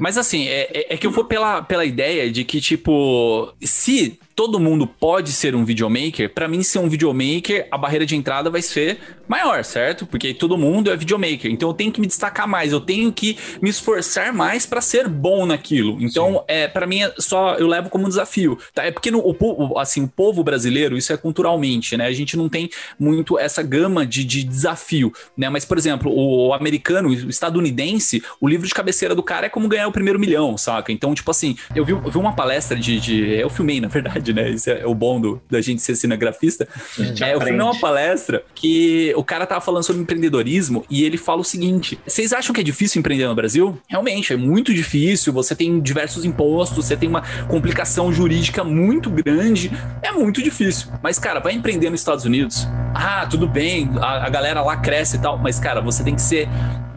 Mas assim, é, é- é que eu vou pela, pela ideia de que, tipo, se todo mundo pode ser um videomaker, pra mim ser um videomaker, a barreira de entrada vai ser maior, certo? Porque todo mundo é videomaker. Então eu tenho que me destacar mais, eu tenho que me esforçar mais pra ser bom naquilo. Então, é, para mim é só eu levo como um desafio. Tá? É porque no, o, povo- assim, o povo brasileiro, isso é culturalmente, né? A gente não tem muito essa gama de, de desafio, né? Mas, por exemplo, o, americano, o estadunidense, o livro de cabeceira do cara é como ganhar o primeiro milhão, saca? Então, tipo assim, eu vi, eu vi uma palestra de, de- Eu filmei, na verdade, né? Isso é o bom do, da gente ser cinegrafista. gente É, eu filmei uma aprende. palestra que o cara tava falando sobre empreendedorismo e ele fala o seguinte: vocês acham que é difícil empreender no Brasil? Realmente, é muito difícil. Você tem diversos impostos, você tem uma complicação jurídica muito grande. É muito difícil. Mas, cara, vai empreender nos Estados Unidos. Ah, tudo bem, a, a galera lá cresce e tal. Mas, cara, você tem que ser.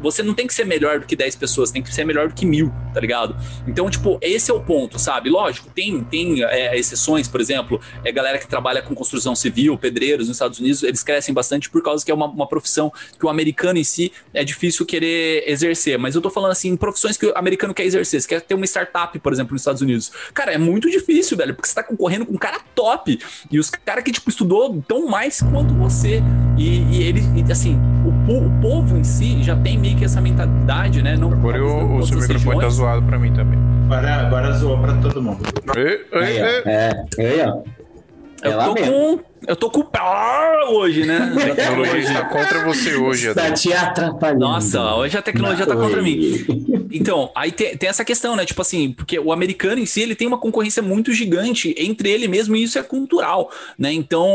Você não tem que ser melhor do que 10 pessoas, tem que ser melhor do que mil, tá ligado? Então, tipo, esse é o ponto, sabe? Lógico, tem, tem é, exceções, por exemplo, é galera que trabalha com construção civil, pedreiros nos Estados Unidos, eles crescem bastante por causa que é uma, uma profissão que o americano em si é difícil querer exercer. Mas eu tô falando assim, profissões que o americano quer exercer. Você quer ter uma startup, por exemplo, nos Estados Unidos. Cara, é muito difícil, velho, porque você tá concorrendo com um cara top. E os caras que, tipo, estudou tão mais quanto você. E, e ele, e, assim, o, po- o povo em si já tem meio que essa mentalidade, né? Não, Agora eu- o seu microfone tá regiões. zoado pra mim também. Agora, agora zoou pra todo mundo. Ei, ei, Aí, ei. É, aí, ó. É Eu tô com. Eu tô com pá hoje, né? A tecnologia está contra você hoje, Está Adriano. te atrapalhando. Nossa, hoje a tecnologia tá contra mim. Então, aí tem, tem essa questão, né? Tipo assim, porque o americano em si, ele tem uma concorrência muito gigante entre ele mesmo e isso é cultural, né? Então,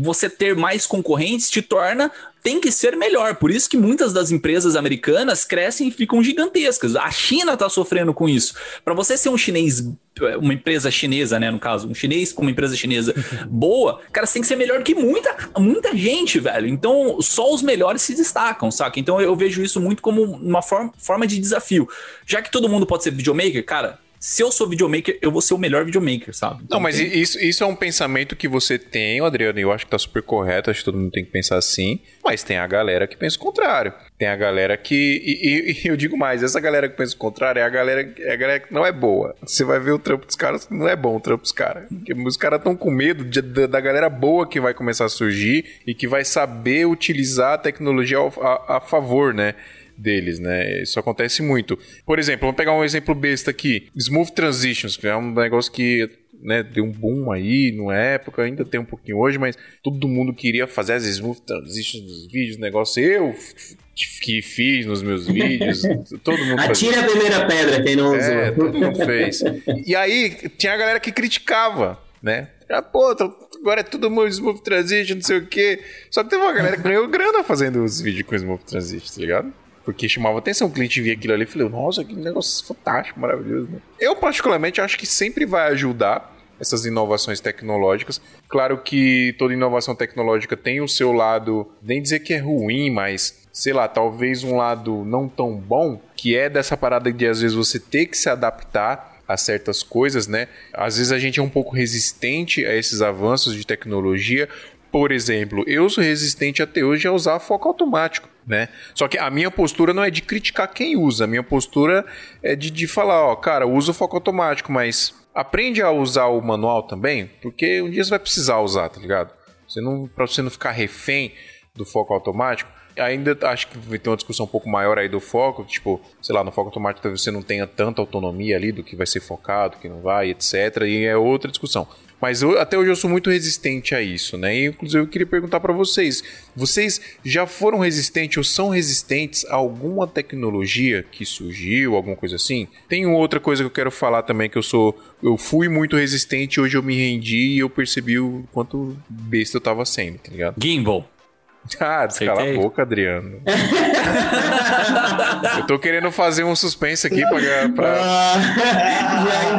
você ter mais concorrentes te torna tem que ser melhor. Por isso que muitas das empresas americanas crescem e ficam gigantescas. A China tá sofrendo com isso. Para você ser um chinês, uma empresa chinesa, né, no caso, um chinês com uma empresa chinesa boa, cara, você tem que ser melhor que muita, muita gente, velho. Então, só os melhores se destacam, saca? Então, eu vejo isso muito como uma forma, forma de desafio. Já que todo mundo pode ser videomaker, cara, se eu sou videomaker, eu vou ser o melhor videomaker, sabe? Não, mas tem- isso, isso é um pensamento que você tem, Adriano, e eu acho que tá super correto, acho que todo mundo tem que pensar assim, mas tem a galera que pensa o contrário. Tem a galera que. E, e- e eu digo mais, essa galera que pensa o contrário é a galera, é a galera que não é boa. Você vai ver o trampo dos caras, não é bom o trampo dos caras. Os caras estão com medo de- da, da galera boa que vai começar a surgir e que vai saber utilizar a tecnologia ao- a, a favor, né? Deles, né? Isso acontece muito. Por exemplo, vamos pegar um exemplo besta aqui. Smooth Transitions, que é um negócio que né, deu um boom aí na época, ainda tem um pouquinho hoje, mas todo mundo queria fazer as Smooth Transitions nos vídeos, negócio eu que fiz nos meus vídeos, todo mundo fazia. Atira a primeira pedra, quem não usou. É, todo mundo fez. E aí tinha a galera que criticava, né? Ah, pô, agora é tudo Smooth Transition, não sei o quê. Só que teve uma galera que ganhou grana fazendo os vídeos com Smooth Transition, tá ligado? Porque chamava atenção, o cliente via aquilo ali e falou, nossa, que negócio fantástico, maravilhoso. né? Eu, particularmente, acho que sempre vai ajudar essas inovações tecnológicas. Claro que toda inovação tecnológica tem o seu lado, nem dizer que é ruim, mas sei lá, talvez um lado não tão bom, que é dessa parada de às vezes você ter que se adaptar a certas coisas, né? Às vezes a gente é um pouco resistente a esses avanços de tecnologia. Por exemplo, eu sou resistente até hoje a usar foco automático, né? Só que a minha postura não é de criticar quem usa, a minha postura é de, de falar, ó, cara, usa o foco automático, mas aprende a usar o manual também, porque um dia você vai precisar usar, tá ligado? Você não, pra você não ficar refém do foco automático. Ainda acho que vai ter uma discussão um pouco maior aí do foco, tipo, sei lá, no foco automático talvez você não tenha tanta autonomia ali do que vai ser focado, que não vai, etc. E é outra discussão. Mas eu, até hoje eu sou muito resistente a isso, né? E, inclusive eu queria perguntar para vocês: vocês já foram resistentes ou são resistentes a alguma tecnologia que surgiu, alguma coisa assim? Tem outra coisa que eu quero falar também que eu sou, eu fui muito resistente, hoje eu me rendi e eu percebi o quanto besta eu tava sendo, tá ligado? Gimbal. Ah, cala a boca, Adriano. eu tô querendo fazer um suspense aqui pra. pra...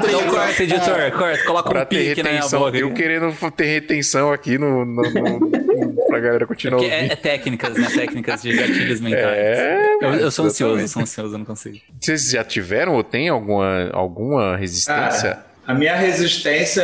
Então corta, editor, corta, coloca pra um ter pique na minha retenção. boca. Eu querendo ter retenção aqui no, no, no- pra galera continuar Porque é, ouvindo. é técnicas, né? Técnicas de gatilhos mentais. É, eu, eu sou ansioso, eu sou ansioso, eu não consigo. Vocês já tiveram ou tem alguma, alguma resistência? Cara, a minha resistência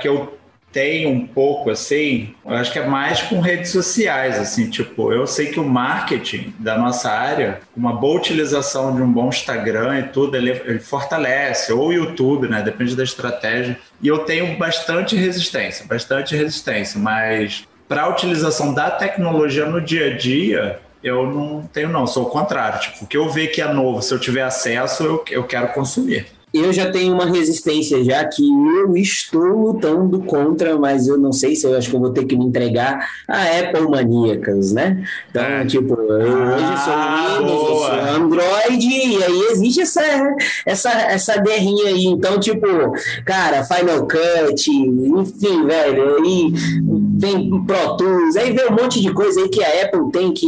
que eu tenho um pouco, assim, eu acho que é mais com redes sociais, assim, tipo, eu sei que o marketing da nossa área, uma boa utilização de um bom Instagram e tudo, ele, ele fortalece, ou YouTube, né, depende da estratégia, e eu tenho bastante resistência, bastante resistência, mas para a utilização da tecnologia no dia a dia, eu não tenho não, sou o contrário, tipo, o que eu ver que é novo, se eu tiver acesso, eu, eu quero consumir. Eu já tenho uma resistência já que eu estou lutando contra, mas eu não sei se eu acho que eu vou ter que me entregar a Apple maníacas, né? Então, É. tipo, eu hoje sou Ah, Windows, eu sou Android, e aí existe essa, essa, essa guerrinha aí. Então, tipo, cara, Final Cut, enfim, velho, aí vem Pro Tools, aí vem um monte de coisa aí que a Apple tem que,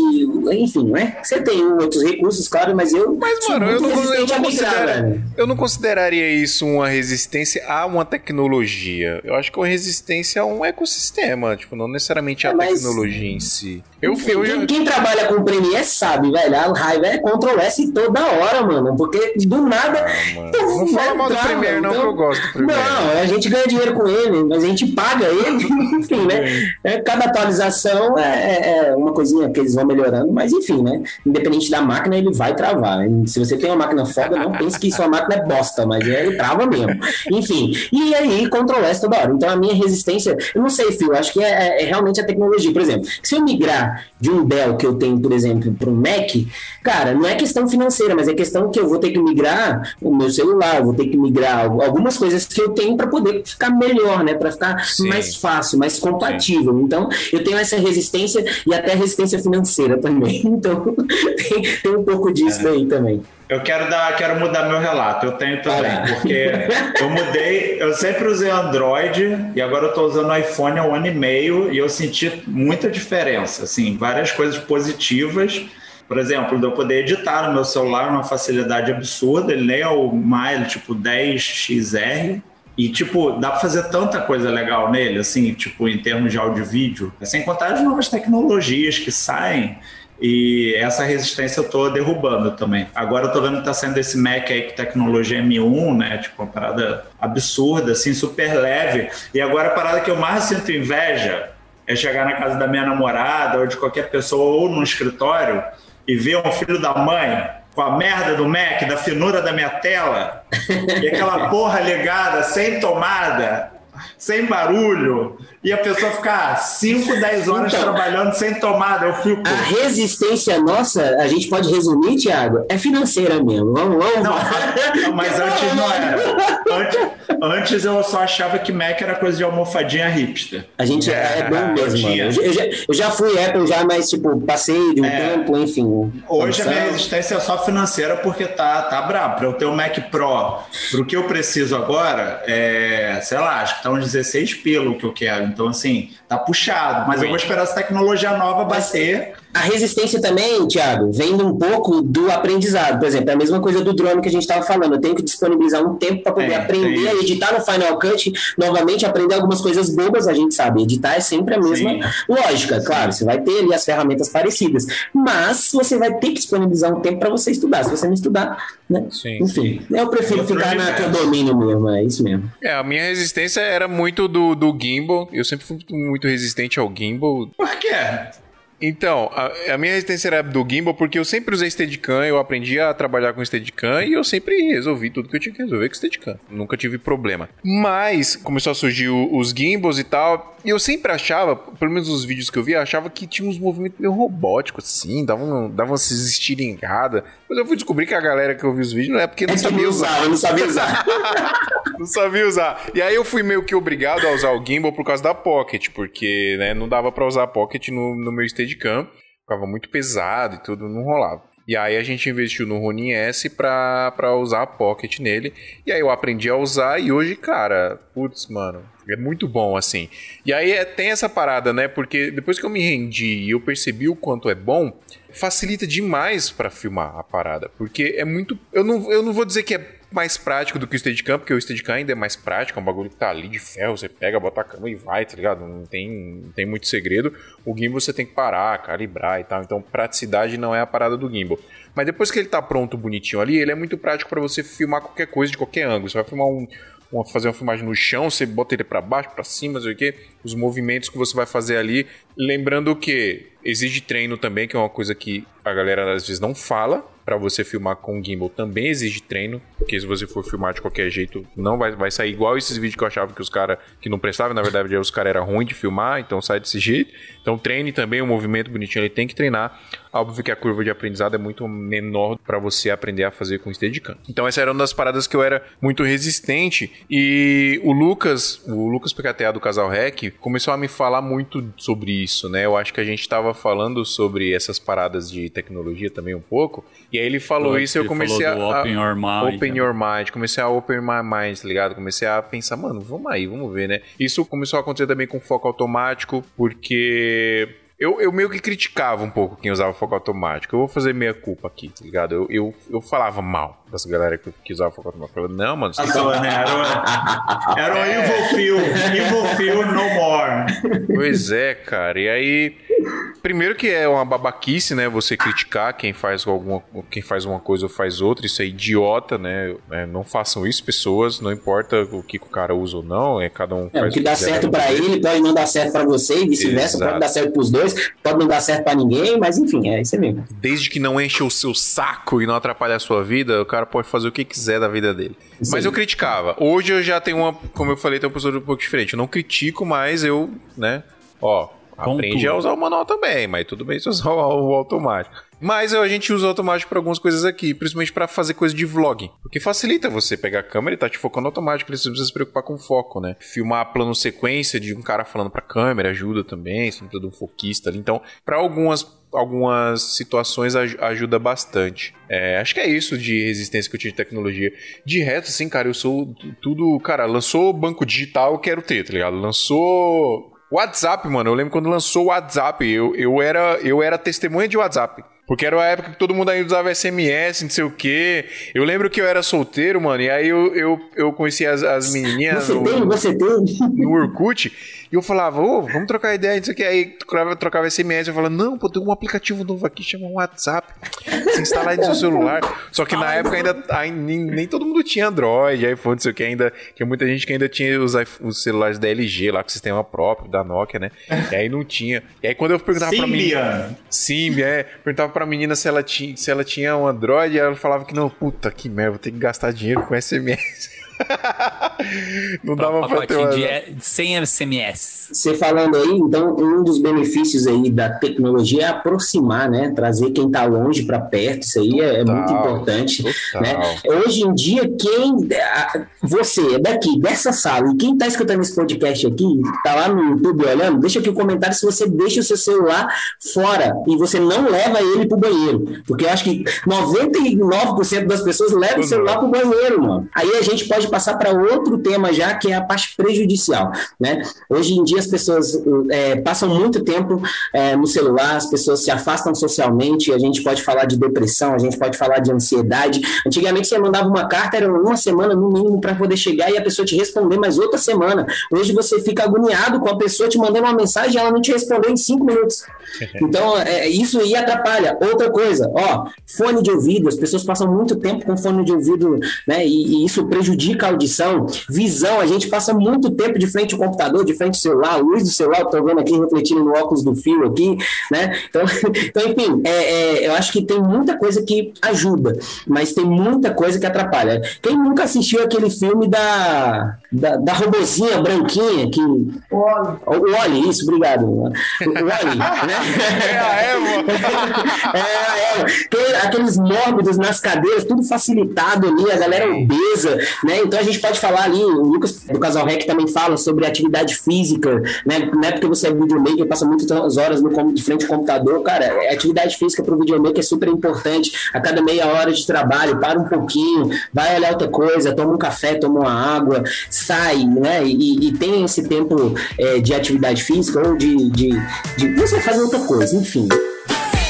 enfim, né? Você tem outros recursos, claro, mas eu Mas, mano, eu não, eu, não considero- eu não consideraria isso uma resistência a uma tecnologia. Eu acho que uma resistência a um ecossistema, tipo, não necessariamente a É, tecnologia em si. Eu, Enfim, eu, quem, quem trabalha com Premiere sabe, velho. A raiva é Ctrl S toda hora, mano. Porque do nada. Ah, mano. Não fala mal do Premiere, não, então- que eu gosto do Premiere. Não, a gente ganha dinheiro com ele, mas a gente paga ele, enfim, né? É, Cada atualização é, é- é uma coisinha que eles vão melhorando, mas enfim, né? Independente da máquina, ele vai travar. Se você tem uma máquina foda, não pense que sua máquina é bosta, mas ele trava mesmo. Enfim, e aí Ctrl S toda hora. Então a minha resistência, eu não sei, Fio, acho que é, é- é realmente a tecnologia. Por exemplo, se eu migrar de um Dell que eu tenho, por exemplo, para um Mac, cara, não é questão financeira, mas é questão que eu vou ter que migrar o meu celular, eu vou ter que migrar al- algumas coisas que eu tenho para poder ficar melhor, né? Para ficar Sim. mais fácil, mais compatível. Então, eu tenho essa resistência e até resistência financeira também. Então, tem, tem um pouco disso aí também. Eu quero dar, quero mudar meu relato. Eu tenho também, lá. porque eu mudei, eu sempre usei Android e agora eu tô usando iPhone há um ano e meio e eu senti muita diferença, assim, várias coisas positivas. Por exemplo, de eu poder editar no meu celular uma facilidade absurda, ele nem é o mais, tipo 10XR. E, tipo, dá pra fazer tanta coisa legal nele, assim, tipo, em termos de áudio e vídeo. Sem contar as novas tecnologias que saem. E essa resistência eu tô derrubando também. Agora eu tô vendo que tá sendo esse Mac aí com tecnologia M1, né? Tipo, uma parada absurda, assim, super leve. E agora a parada que eu mais sinto inveja é chegar na casa da minha namorada ou de qualquer pessoa ou no escritório e ver um filho da mãe com a merda do Mac, da finura da minha tela e aquela porra ligada, sem tomada, sem barulho, e a pessoa ficar 5, 10 horas Então. trabalhando sem tomada. Eu fico. A resistência nossa, a gente pode resumir, Thiago, é financeira mesmo. Vamos, vamos. Não, não, mas antes não era. Antes, antes eu só achava que Mac era coisa de almofadinha hipster. A gente é, É, bom mesmo. Eu, já- eu já, eu já fui Apple já, mas tipo, passei de um É. tempo, enfim. Hoje a minha resistência é só financeira porque tá, tá brabo. Para eu ter um Mac Pro, pro que eu preciso agora, é, sei lá, acho que tá uns 16 pelo que eu quero. Então, assim, tá puxado. Mas eu vou esperar essa tecnologia nova bater. A resistência também, Thiago, vem um pouco do aprendizado. Por exemplo, é a mesma coisa do drone que a gente estava falando. Eu tenho que disponibilizar um tempo para poder É, aprender a editar no Final Cut, novamente aprender algumas coisas bobas, a gente sabe. Editar é sempre a mesma Sim. lógica, claro. Você vai ter ali as ferramentas parecidas, mas você vai ter que disponibilizar um tempo para você estudar. Se você não estudar, né? Sim. Enfim, eu prefiro Outro ficar na condomínio mesmo, é isso mesmo. É, a minha resistência era muito do, do gimbal. Eu sempre fui muito resistente ao gimbal. Por quê? Então, a, a minha resistência era do gimbal porque eu sempre usei Steadicam, eu aprendi a trabalhar com Steadicam e eu sempre resolvi tudo que eu tinha que resolver com Steadicam. Nunca tive problema. Mas começou a surgir o- os gimbals e tal, e eu sempre achava, pelo menos nos vídeos que eu via, achava que tinha uns movimentos meio robóticos assim, davam, davam essas estilingadas. Mas eu fui descobrir que a galera que eu vi os vídeos não é porque não É sabia usar. usava, eu não sabia usar. Não sabia usar. E aí eu fui meio que obrigado a usar o gimbal por causa da Pocket, porque né, não dava pra usar a Pocket no, no meu Steadicam. Ficava muito pesado e tudo, não rolava. E aí a gente investiu no Ronin S pra, pra usar a Pocket nele. E aí eu aprendi a usar e hoje, cara, putz, mano, é muito bom assim. E aí é- tem essa parada, né? Porque depois que eu me rendi e eu percebi o quanto é bom, facilita demais pra filmar a parada. Porque é muito. Eu não, eu não vou dizer que é mais prático do que o Steadicam, porque o Steadicam ainda é mais prático, é um bagulho que tá ali de ferro, você pega, bota a câmera e vai, tá ligado? Não tem, não tem muito segredo. O gimbal você tem que parar, calibrar e tal, então praticidade não é a parada do gimbal. Mas depois que ele tá pronto, bonitinho ali, ele é muito prático pra você filmar qualquer coisa de qualquer ângulo. Você vai filmar um, uma- fazer uma filmagem no chão, você bota ele pra baixo, pra cima, sei o quê, os movimentos que você vai fazer ali. Lembrando que exige treino também, que é uma coisa que a galera às vezes não fala. Pra você filmar com gimbal também exige treino, porque se você for filmar de qualquer jeito, não vai, vai sair igual esses vídeos que eu achava que os caras que não prestavam, na verdade os caras eram ruins de filmar, então sai desse jeito. Então treine também o movimento bonitinho, ele tem que treinar. Óbvio que a curva de aprendizado é muito menor pra você aprender a fazer com Steadicam. Então essa era uma das paradas que eu era muito resistente e o Lucas, o Lucas PKTA do Casal Rec, começou a me falar muito sobre isso, né? Eu acho que a gente tava falando sobre essas paradas de tecnologia também um pouco, e aí ele falou Foi, isso e eu comecei a Open Your Mind, Open né? Your Mind, comecei a open my mind, tá ligado? Comecei a pensar, mano, vamos aí, vamos ver, né? Isso começou a acontecer também com foco automático, porque eu, eu meio que criticava um pouco quem usava foco automático. Eu vou fazer meia culpa aqui, tá ligado? Eu, eu, eu falava mal dessa galera que, que usava foco automático. Eu falava, não, mano, você que Passou, né? Era, o- era o Evil Phil. Evil Phil no more. Pois é, cara. E aí, primeiro que é uma babaquice, né? Você criticar quem faz alguma, quem faz uma coisa ou faz outra, isso é idiota, né? É, não façam isso, pessoas. Não importa o que o cara usa ou não, é cada um É, faz o que dá certo pra ele pode não dar certo pra você e vice-versa, pode dar certo pros dois, pode não dar certo pra ninguém, mas enfim, é isso mesmo. Desde que não enche o seu saco e não atrapalhe a sua vida, o cara pode fazer o que quiser da vida dele. Isso mas eu criticava. Hoje eu já tenho uma, como eu falei, tem uma postura um pouco diferente. Eu não critico, mas eu, né, ó, aprende a usar o manual também, mas tudo bem se usar o, automático. Mas a gente usa o automático para algumas coisas aqui, principalmente para fazer coisa de vlog. Porque facilita você pegar a câmera e tá te focando automático, você não precisa se preocupar com foco, né? Filmar plano sequência de um cara falando pra câmera ajuda também, você não precisa de um foquista ali. Então, para algumas algumas situações aj- ajuda bastante. É, acho que é isso de resistência que eu tinha de tecnologia. De reto, assim, cara, eu sou tudo. Cara, lançou banco digital, eu quero ter, tá ligado? Lançou. WhatsApp, mano. Eu lembro quando lançou o WhatsApp, eu, eu, era, eu era testemunha de WhatsApp. Porque era a época que todo mundo ainda usava SMS, não sei o quê. Eu lembro que eu era solteiro, mano, e aí eu, eu, eu conheci as, as menininhas Você no, tem, você tem. no Orkut, e eu falava, ô, vamos trocar ideia, não sei o que. Aí trocava, trocava SMS, eu falava, não, pô, tem um aplicativo novo aqui, chama WhatsApp. Você instala aí no seu celular. Só que na época ainda, ai, nem, nem todo mundo tinha Android, iPhone, não sei o que, ainda tinha muita gente que ainda tinha os, os celulares da LG lá, com sistema próprio, da Nokia, né? E aí não tinha. E aí quando eu perguntava pra menina. Sim, é. Perguntava pra menina se ela tinha, se ela tinha um Android, ela falava que não, puta que merda, vou ter que gastar dinheiro com SMS. não dava pra ter uma... de é- 100 SMS. Você falando aí, então, um dos benefícios aí da tecnologia é aproximar, né? Trazer quem tá longe para perto, isso aí é, é muito importante. total. Né? Hoje em dia, quem. Você é daqui, dessa sala, e quem tá escutando esse podcast aqui, tá lá no YouTube olhando, deixa aqui o comentário se você deixa o seu celular fora e você não leva ele pro banheiro. Porque eu acho que 99% das pessoas levam o celular pro banheiro, mano. Aí a gente pode pode passar para outro tema já, que é a parte prejudicial, né? Hoje em dia as pessoas é, passam muito tempo é, no celular, as pessoas se afastam socialmente, a gente pode falar de depressão, a gente pode falar de ansiedade. Antigamente você mandava uma carta, era uma semana no mínimo para poder chegar e a pessoa te responder mais outra semana. Hoje você fica agoniado com a pessoa te mandando uma mensagem e ela não te respondeu em cinco minutos. Então, é, isso aí atrapalha. Outra coisa, ó, fone de ouvido, as pessoas passam muito tempo com fone de ouvido, né? E, e isso prejudica a audição, visão, a gente passa muito tempo de frente ao computador, de frente ao celular, a luz do celular, tô vendo aqui refletindo no óculos do fio aqui, né? Então, então enfim, é, é, eu acho que tem muita coisa que ajuda, mas tem muita coisa que atrapalha. Quem nunca assistiu aquele filme da, da, da robozinha branquinha que. O Oli, isso, obrigado. O Oli, né? É a Eva. É, é, Tem aqueles mórbidos nas cadeiras, tudo facilitado ali, a galera obesa, né? Então a gente pode falar ali, o Lucas do Casal Rec também fala sobre atividade física, né? Não é porque você é videomaker, passa muitas horas no, de frente ao computador, cara, é atividade física para o videomaker é super importante. A cada meia hora de trabalho, para um pouquinho, vai olhar outra coisa, toma um café, toma uma água, sai, né? E, e tem esse tempo é, de atividade física ou de, de, de você fazer outra coisa, enfim.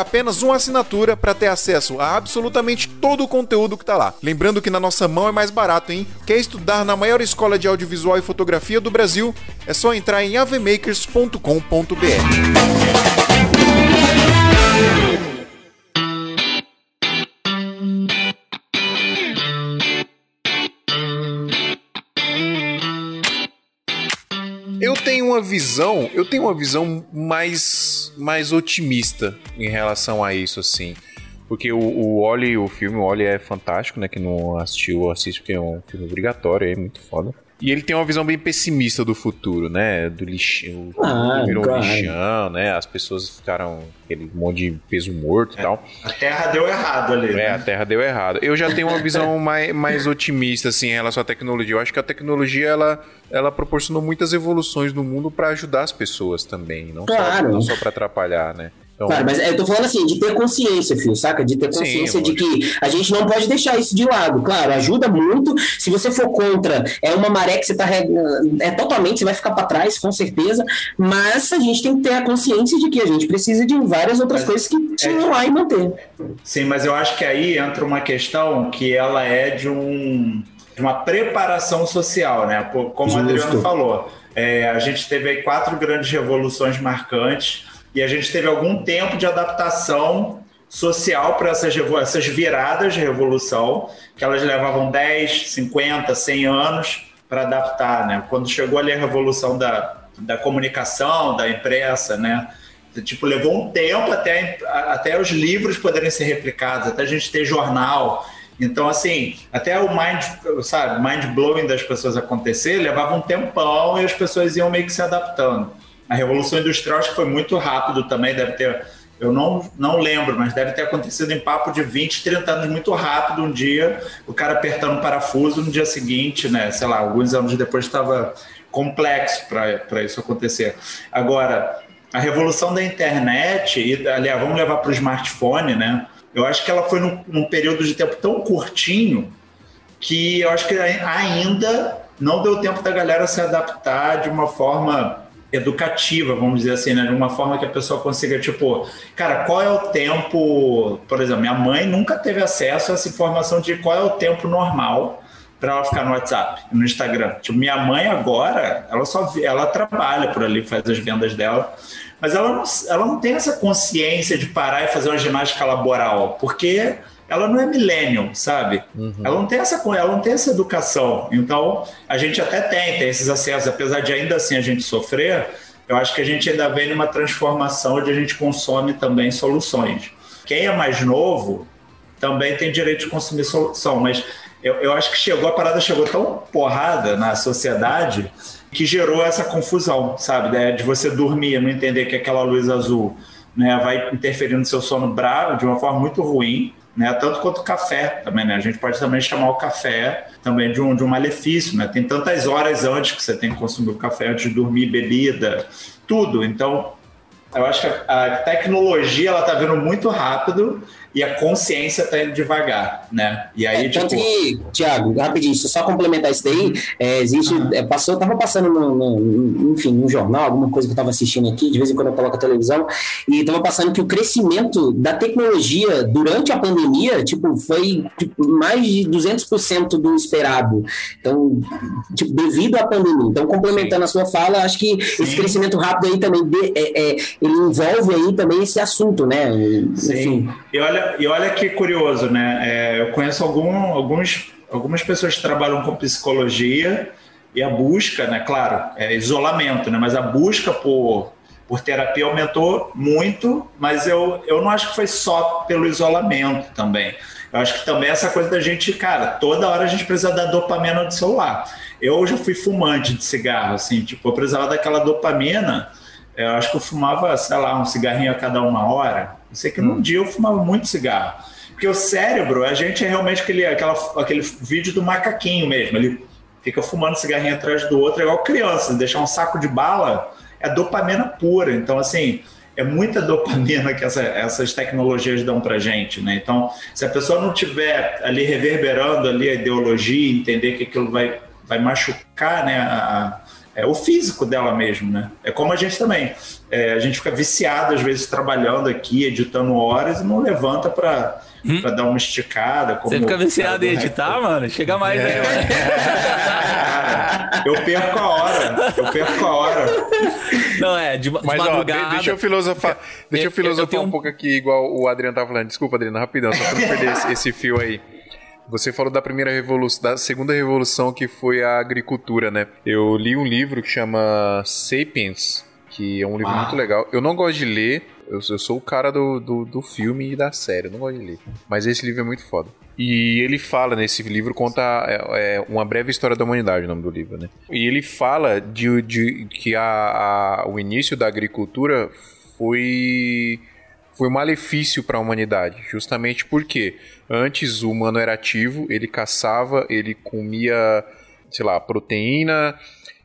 apenas uma assinatura para ter acesso a absolutamente todo o conteúdo que tá lá. Lembrando que na nossa mão é mais barato, hein? Quer estudar na maior escola de audiovisual e fotografia do Brasil? É só entrar em avmakers.com.br. uma visão, eu tenho uma visão mais, mais otimista em relação a isso, assim. Porque o, o Oli, o filme, o Oli é fantástico, né? Que não assistiu, assiste porque é um filme obrigatório, é muito foda. E ele tem uma visão bem pessimista do futuro, né? Do lixo, Ah, virou um claro. lixão, né? As pessoas ficaram aquele monte de peso morto e tal. A Terra deu errado ali. É, né? a Terra deu errado. Eu já tenho uma visão mais, mais otimista assim, em relação à tecnologia. Eu acho que a tecnologia ela, ela proporcionou muitas evoluções no mundo para ajudar as pessoas também, não Claro. só, não só para atrapalhar, né? Então, Claro, mas eu tô falando assim, de ter consciência, filho, saca? De ter Sim, consciência de lógico. que a gente não pode deixar isso de lado. Claro, ajuda muito. Se você for contra, é uma maré que você tá. É totalmente, você vai ficar pra trás, com certeza. Mas a gente tem que ter a consciência de que a gente precisa de várias outras Mas coisas que é- tinham lá e manter. Sim, mas eu acho que aí entra uma questão que ela é de um de uma preparação social, né? Como o. Adriano falou, é, a gente teve aí quatro grandes revoluções marcantes e a gente teve algum tempo de adaptação social para essas, essas viradas de revolução, que elas levavam 10, 50, 100 anos para adaptar, né? Quando chegou ali a revolução da, da comunicação, da imprensa, né? Tipo, levou um tempo até, até os livros poderem ser replicados, até a gente ter jornal. Então, assim, até o mind, sabe, mind blowing das pessoas acontecer levava um tempão e as pessoas iam meio que se adaptando. A Revolução Industrial acho que foi muito rápido também, deve ter. Eu não, não lembro, mas deve ter acontecido em papo de 20, 30 anos, muito rápido. Um dia, o cara apertando um parafuso, no dia seguinte, né? Sei lá, alguns anos depois estava complexo para isso acontecer. Agora, a revolução da internet, e aliás, vamos levar para o smartphone, né? Eu acho que ela foi num, num período de tempo tão curtinho que eu acho que ainda não deu tempo da galera se adaptar de uma forma educativa, vamos dizer assim, né? De uma forma que a pessoa consiga, tipo, cara, qual é o tempo? Por exemplo, minha mãe nunca teve acesso a essa informação de qual é o tempo normal para ela ficar no WhatsApp, no Instagram. Tipo, minha mãe agora, ela só ela trabalha por ali, faz as vendas dela, mas ela não, ela não tem essa consciência de parar e fazer uma ginástica laboral, porque ela não é millennial, sabe? Ela não tem essa ela não tem essa educação. Então, a gente até tem, tem esses acessos, apesar de ainda assim a gente sofrer, eu acho que a gente ainda vem numa transformação onde a gente consome também soluções. Quem é mais novo também tem direito de consumir solução, mas eu, eu acho que chegou, a parada chegou tão porrada na sociedade que gerou essa confusão, sabe? De você dormir, não entender que aquela luz azul né, vai interferir no seu sono bravo de uma forma muito ruim, né? Tanto quanto café também, né? A gente pode também chamar o café também de um, de um malefício, né? Tem tantas horas antes que você tem que consumir o café antes de dormir, bebida, tudo. Então, eu acho que a, tecnologia ela tá vindo muito rápido e a consciência está indo devagar, né? E aí, É, tipo. tanto que, Tiago, rapidinho, só complementar isso daí, é, existe, é, passou, tava passando no, no- enfim, num jornal, alguma coisa que eu tava assistindo aqui, de vez em quando eu coloco a televisão, e tava passando que o crescimento da tecnologia durante a pandemia, tipo, foi tipo, mais de 200% do esperado. Então, tipo, devido à pandemia. Então, complementando a sua fala, acho que esse crescimento rápido aí também, de- é, é, ele envolve aí também esse assunto, né? Sim. E olha, e olha que curioso, né? É, eu conheço algum, alguns, algumas pessoas que trabalham com psicologia e a busca, né? Claro, é isolamento, né? Mas a busca por, por terapia aumentou muito, mas eu, eu não acho que foi só pelo isolamento também. Eu acho que também essa coisa da gente, cara, toda hora a gente precisa da dopamina do celular. Eu já fui fumante de cigarro, assim, tipo, eu precisava daquela dopamina. Eu acho que eu fumava, sei lá, um cigarrinho a cada uma hora. Eu sei que num dia eu fumava muito cigarro. Porque o cérebro, a gente é realmente aquele, aquela, aquele vídeo do macaquinho mesmo. Ele fica fumando cigarrinho atrás do outro, é igual criança. Deixar um saco de bala é dopamina pura. Então, assim, é muita dopamina que essa- essas tecnologias dão pra gente, né? Então, se a pessoa não tiver ali reverberando ali a ideologia, entender que aquilo vai, vai machucar, né? a- é, o físico dela mesmo, né? É como a gente também. É, a gente fica viciado, às vezes, trabalhando aqui, editando horas e não levanta para dar uma esticada. como Você fica viciado do em editar, mano? Chega mais É. aí, mano. Eu perco a hora. Eu perco a hora. Não, é, de, Mas, ó, de- madrugada. deixa eu filosofar, deixa eu Eu- eu filosofar tenho um um- pouco aqui, igual o Adriano tava falando. Desculpa, Adriano, rapidão, só pra não perder esse, esse fio aí. Você falou da primeira revolução, da segunda revolução que foi a agricultura, né? Eu li um livro que chama Sapiens, que é um livro Ah. muito legal. Eu não gosto de ler, eu, eu sou o cara do, do, do filme e da série, eu não gosto de ler. Mas esse livro é muito foda. E ele fala nesse livro, conta é, é, uma breve história da humanidade, o nome do livro, né? E ele fala de, de que a, a- o início da agricultura foi foi um malefício para a humanidade, justamente porque antes o humano era ativo, ele caçava, ele comia, sei lá, proteína,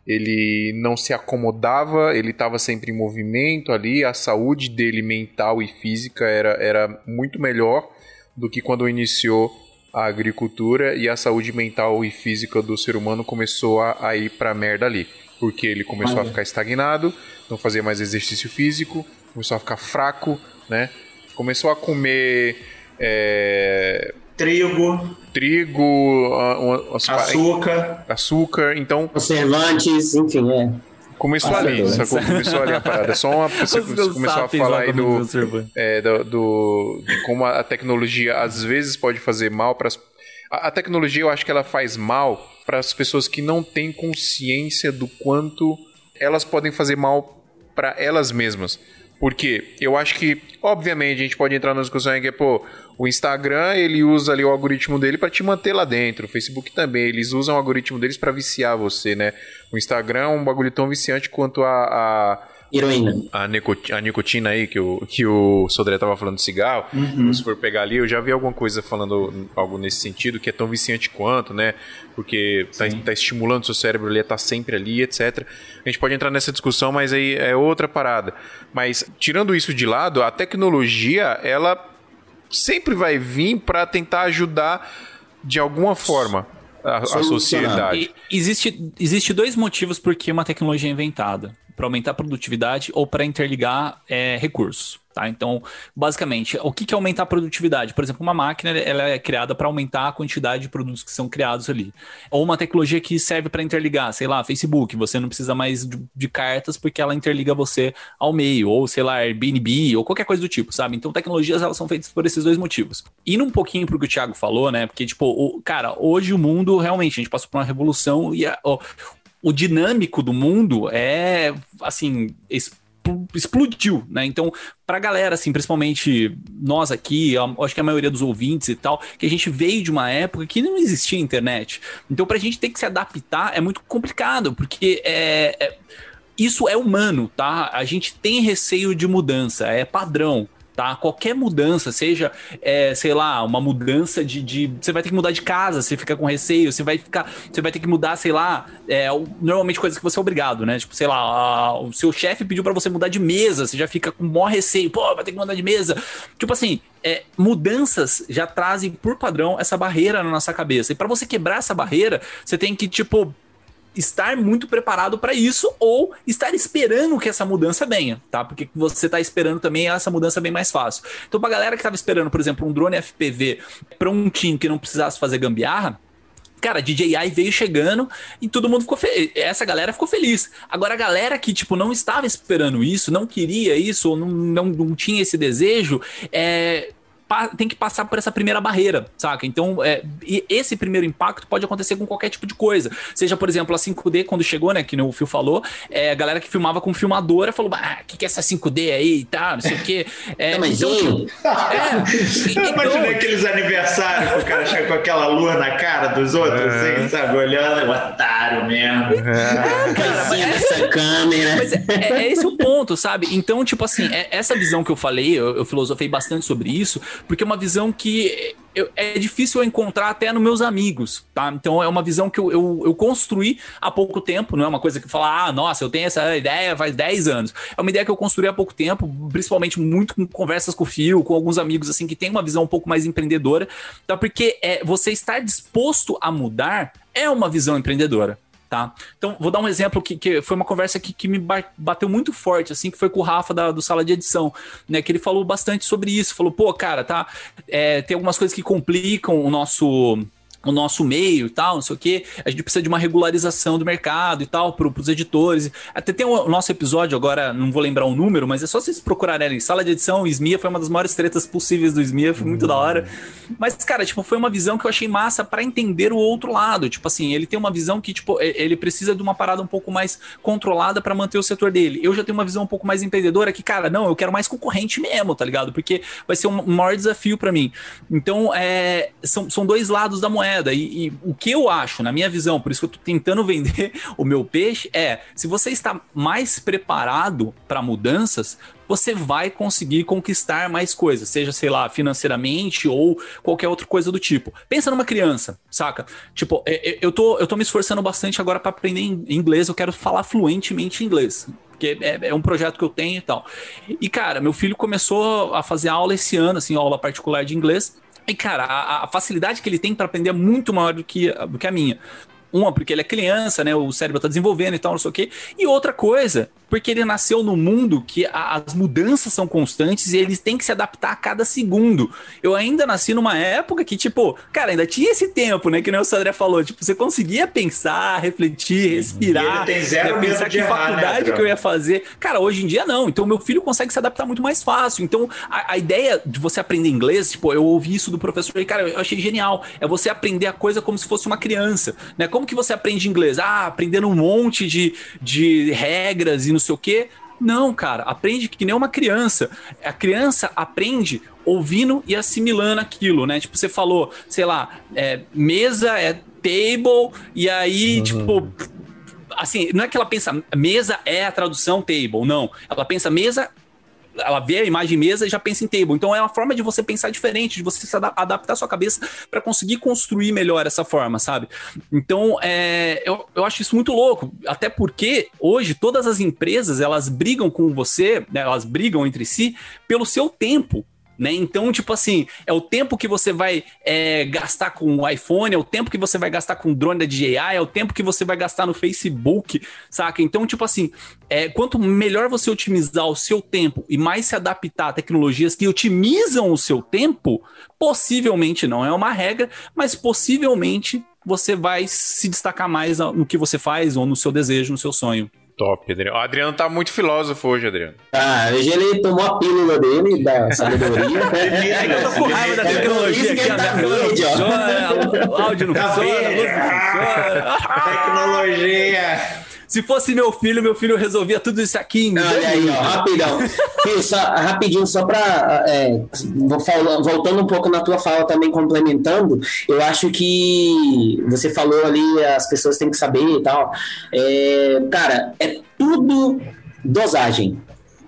ele não se acomodava, ele estava sempre em movimento ali, a saúde dele mental e física era, era muito melhor do que quando iniciou a agricultura e a saúde mental e física do ser humano começou a, a ir pra merda ali. Porque ele começou a Olha. ficar estagnado, não fazia mais exercício físico, começou a ficar fraco, né? Começou a comer é, Trigo, trigo, as açúcar. açúcar, então Conservantes, enfim, é. começou Nossa, ali, sacou? Começou ali a parada. Só uma pessoa começou a falar aí do, é, do, do- de como a tecnologia às vezes pode fazer mal para a, a tecnologia eu acho que ela faz mal para as pessoas que não têm consciência do quanto elas podem fazer mal para elas mesmas. Porque eu acho que, obviamente, a gente pode entrar na discussão em que, pô, o Instagram ele usa ali o algoritmo dele para te manter lá dentro. O Facebook também, eles usam o algoritmo deles para viciar você, né? O Instagram é um bagulho tão viciante quanto a, a Heroína. a, nicot- a nicotina aí que o, que o Sodré tava falando de cigarro, se for pegar ali, eu já vi alguma coisa falando algo nesse sentido, que é tão viciante quanto, né? Porque tá, tá estimulando seu cérebro ali a estar sempre ali, etc. A gente pode entrar nessa discussão, mas aí é outra parada. Mas, tirando isso de lado, a tecnologia, ela sempre vai vir para tentar ajudar de alguma forma a, a sociedade. E existe, existe dois motivos por que uma tecnologia é inventada: para aumentar a produtividade ou para interligar é, recursos. Tá? Então, basicamente, o que que é aumentar a produtividade? Por exemplo, uma máquina ela é criada para aumentar a quantidade de produtos que são criados ali. Ou uma tecnologia que serve para interligar, sei lá, Facebook. Você não precisa mais de, de cartas porque ela interliga você ao meio, ou sei lá, Airbnb, ou qualquer coisa do tipo, sabe? Então, tecnologias elas são feitas por esses dois motivos. Indo um pouquinho pro que o Thiago falou, né? Porque, tipo, o, cara, hoje o mundo realmente, a gente passou por uma revolução e a- o dinâmico do mundo é, assim, explodiu, né? Então, pra galera, assim, principalmente nós aqui, acho que a maioria dos ouvintes e tal, que a gente veio de uma época que não existia internet. Então, pra gente ter que se adaptar é muito complicado, porque é, é isso é humano, tá? A gente tem receio de mudança, é padrão. Tá? Qualquer mudança, seja, é, sei lá, uma mudança de, de, Você vai ter que mudar de casa, você fica com receio, você vai ficar. Você vai ter que mudar, sei lá, é, normalmente coisas que você é obrigado, né? Tipo, sei lá, a, o seu chefe pediu para você mudar de mesa, você já fica com maior receio, pô, vai ter que mudar de mesa. Tipo assim, é, mudanças já trazem por padrão essa barreira na nossa cabeça. E para você quebrar essa barreira, você tem que, tipo, estar muito preparado para isso ou estar esperando que essa mudança venha, tá? Porque você está esperando também essa mudança bem mais fácil. Então, pra galera que estava esperando, por exemplo, um drone FPV prontinho que não precisasse fazer gambiarra, Cara, DJI veio chegando e todo mundo ficou feliz. Essa galera ficou feliz. Agora, a galera que, tipo, não estava esperando isso, não queria isso, ou não, não, não tinha esse desejo, é, tem que passar por essa primeira barreira, saca? Então, é, esse primeiro impacto pode acontecer com qualquer tipo de coisa. Seja, por exemplo, a 5D, quando chegou, né? Que o Phil falou, é, a galera que filmava com filmadora falou: ah, o que, que é essa 5D aí e tal, não sei o quê. É, então, tipo, é, então, Imaginei aqueles aniversários que o cara chega com aquela lua na cara dos outros, é. assim, sabe? Olhando, o otário mesmo. É, cara, mas, essa câmera. Mas é, é, esse o ponto, sabe? Então, tipo assim, é, essa visão que eu falei, eu, eu filosofei bastante sobre isso, porque é uma visão que é difícil eu encontrar até nos meus amigos, tá? Então é uma visão que eu, eu, eu, construí há pouco tempo, não é uma coisa que fala, ah, nossa, eu tenho essa ideia faz 10 anos. É uma ideia que eu construí há pouco tempo, principalmente muito com conversas com o Fio, com alguns amigos assim que tem uma visão um pouco mais empreendedora, tá? Porque é, você estar disposto a mudar é uma visão empreendedora. Tá? Então, vou dar um exemplo que, que foi uma conversa que, que me bateu muito forte, assim, que foi com o Rafa da, do Sala de Edição, né? Que ele falou bastante sobre isso. Falou, pô, cara, tá? É, tem algumas coisas que complicam o nosso o nosso meio e tal, não sei o que, a gente precisa de uma regularização do mercado e tal, para os editores. Até tem o nosso episódio, agora não vou lembrar o número, mas é só vocês procurarem. Sala de edição, SMIA foi uma das maiores tretas possíveis do SMIA, foi muito da hora. Mas, cara, tipo, foi uma visão que eu achei massa para entender o outro lado. Tipo assim, ele tem uma visão que, tipo, ele precisa de uma parada um pouco mais controlada para manter o setor dele. Eu já tenho uma visão um pouco mais empreendedora que, cara, não, eu quero mais concorrente mesmo, tá ligado? Porque vai ser um maior desafio para mim. Então, é, são, são dois lados da moeda moeda. E, e, o que eu acho, na minha visão, por isso que eu tô tentando vender o meu peixe, é se você está mais preparado para mudanças, você vai conseguir conquistar mais coisas, seja, sei lá, financeiramente ou qualquer outra coisa do tipo. Pensa numa criança, saca? Tipo, é, é, eu tô, eu tô me esforçando bastante agora para aprender inglês, eu quero falar fluentemente inglês porque é, é, um projeto que eu tenho e tal. E, cara, meu filho começou a fazer aula esse ano, assim, aula particular de inglês. E, cara, a, a facilidade que ele tem para aprender é muito maior do que, do que a minha. Uma, porque ele é criança, né? O cérebro tá desenvolvendo e tal, não sei o quê. E outra coisa, porque ele nasceu no mundo que a, as mudanças são constantes e eles têm que se adaptar a cada segundo. Eu ainda nasci numa época que, tipo, cara, ainda tinha esse tempo, né? Que nem o Sandré falou, tipo, você conseguia pensar, refletir, respirar, tem zero né, pensar que errar, faculdade né, que eu ia fazer. Cara, hoje em dia não. Então, meu filho consegue se adaptar muito mais fácil. Então, a, a ideia de você aprender inglês, tipo, eu ouvi isso do professor e, cara, eu achei genial. É você aprender a coisa como se fosse uma criança, né? Como que você aprende inglês? Ah, aprendendo um monte de, de regras e não sei o quê. Não, cara, aprende que nem uma criança. A criança aprende ouvindo e assimilando aquilo, né? Tipo, você falou, sei lá, é, mesa é table, e aí, uhum. tipo, assim, não é que ela pensa mesa é a tradução table, não. Ela pensa mesa ela vê a imagem mesa e já pensa em table. Então é uma forma de você pensar diferente, de você adaptar sua cabeça para conseguir construir melhor essa forma, sabe? Então é, eu, eu acho isso muito louco, até porque hoje todas as empresas elas brigam com você, né, elas brigam entre si pelo seu tempo né? Então, tipo assim, é o tempo que você vai é, gastar com o iPhone, é o tempo que você vai gastar com o drone da DJI, é o tempo que você vai gastar no Facebook, saca? Então, tipo assim, é, quanto melhor você otimizar o seu tempo e mais se adaptar a tecnologias que otimizam o seu tempo, possivelmente não é uma regra, mas possivelmente você vai se destacar mais no que você faz ou no seu desejo, no seu sonho. Top, Adriano. O Adriano tá muito filósofo hoje, Adriano. Ah, hoje ele tomou a pílula dele da sabedoria. é que eu tô com raiva da tecnologia aqui, a minha câmera não funciona, o áudio não funciona, a luz não funciona. Tecnologia. Se fosse meu filho, meu filho resolvia tudo isso aqui. em Olha aí, ó, rapidão. Fio, só, rapidinho, só para voltando um pouco na tua fala também complementando, eu acho que você falou ali as pessoas têm que saber e tal. É, cara, é tudo dosagem.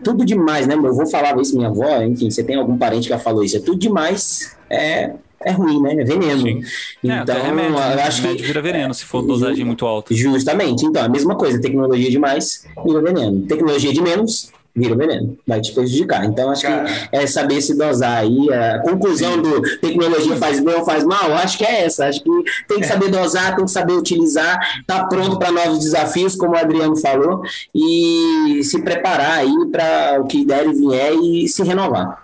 Tudo demais, né? Eu vou falar isso minha avó, enfim, você tem algum parente que já falou isso, é tudo demais, é é ruim, né? É veneno. É, Então, até remédio, né? eu acho remédio que vira veneno se for dosagem muito alta. Justamente. Então, a mesma coisa. Tecnologia demais vira veneno. Tecnologia de menos vira veneno. Vai te prejudicar. Então, acho Cara. que é saber se dosar aí. A conclusão do tecnologia faz bem ou faz mal, acho que é essa. Acho que tem que saber dosar, tem que saber utilizar, tá pronto para novos desafios, como o Adriano falou, e se preparar aí para o que der e vier e se renovar.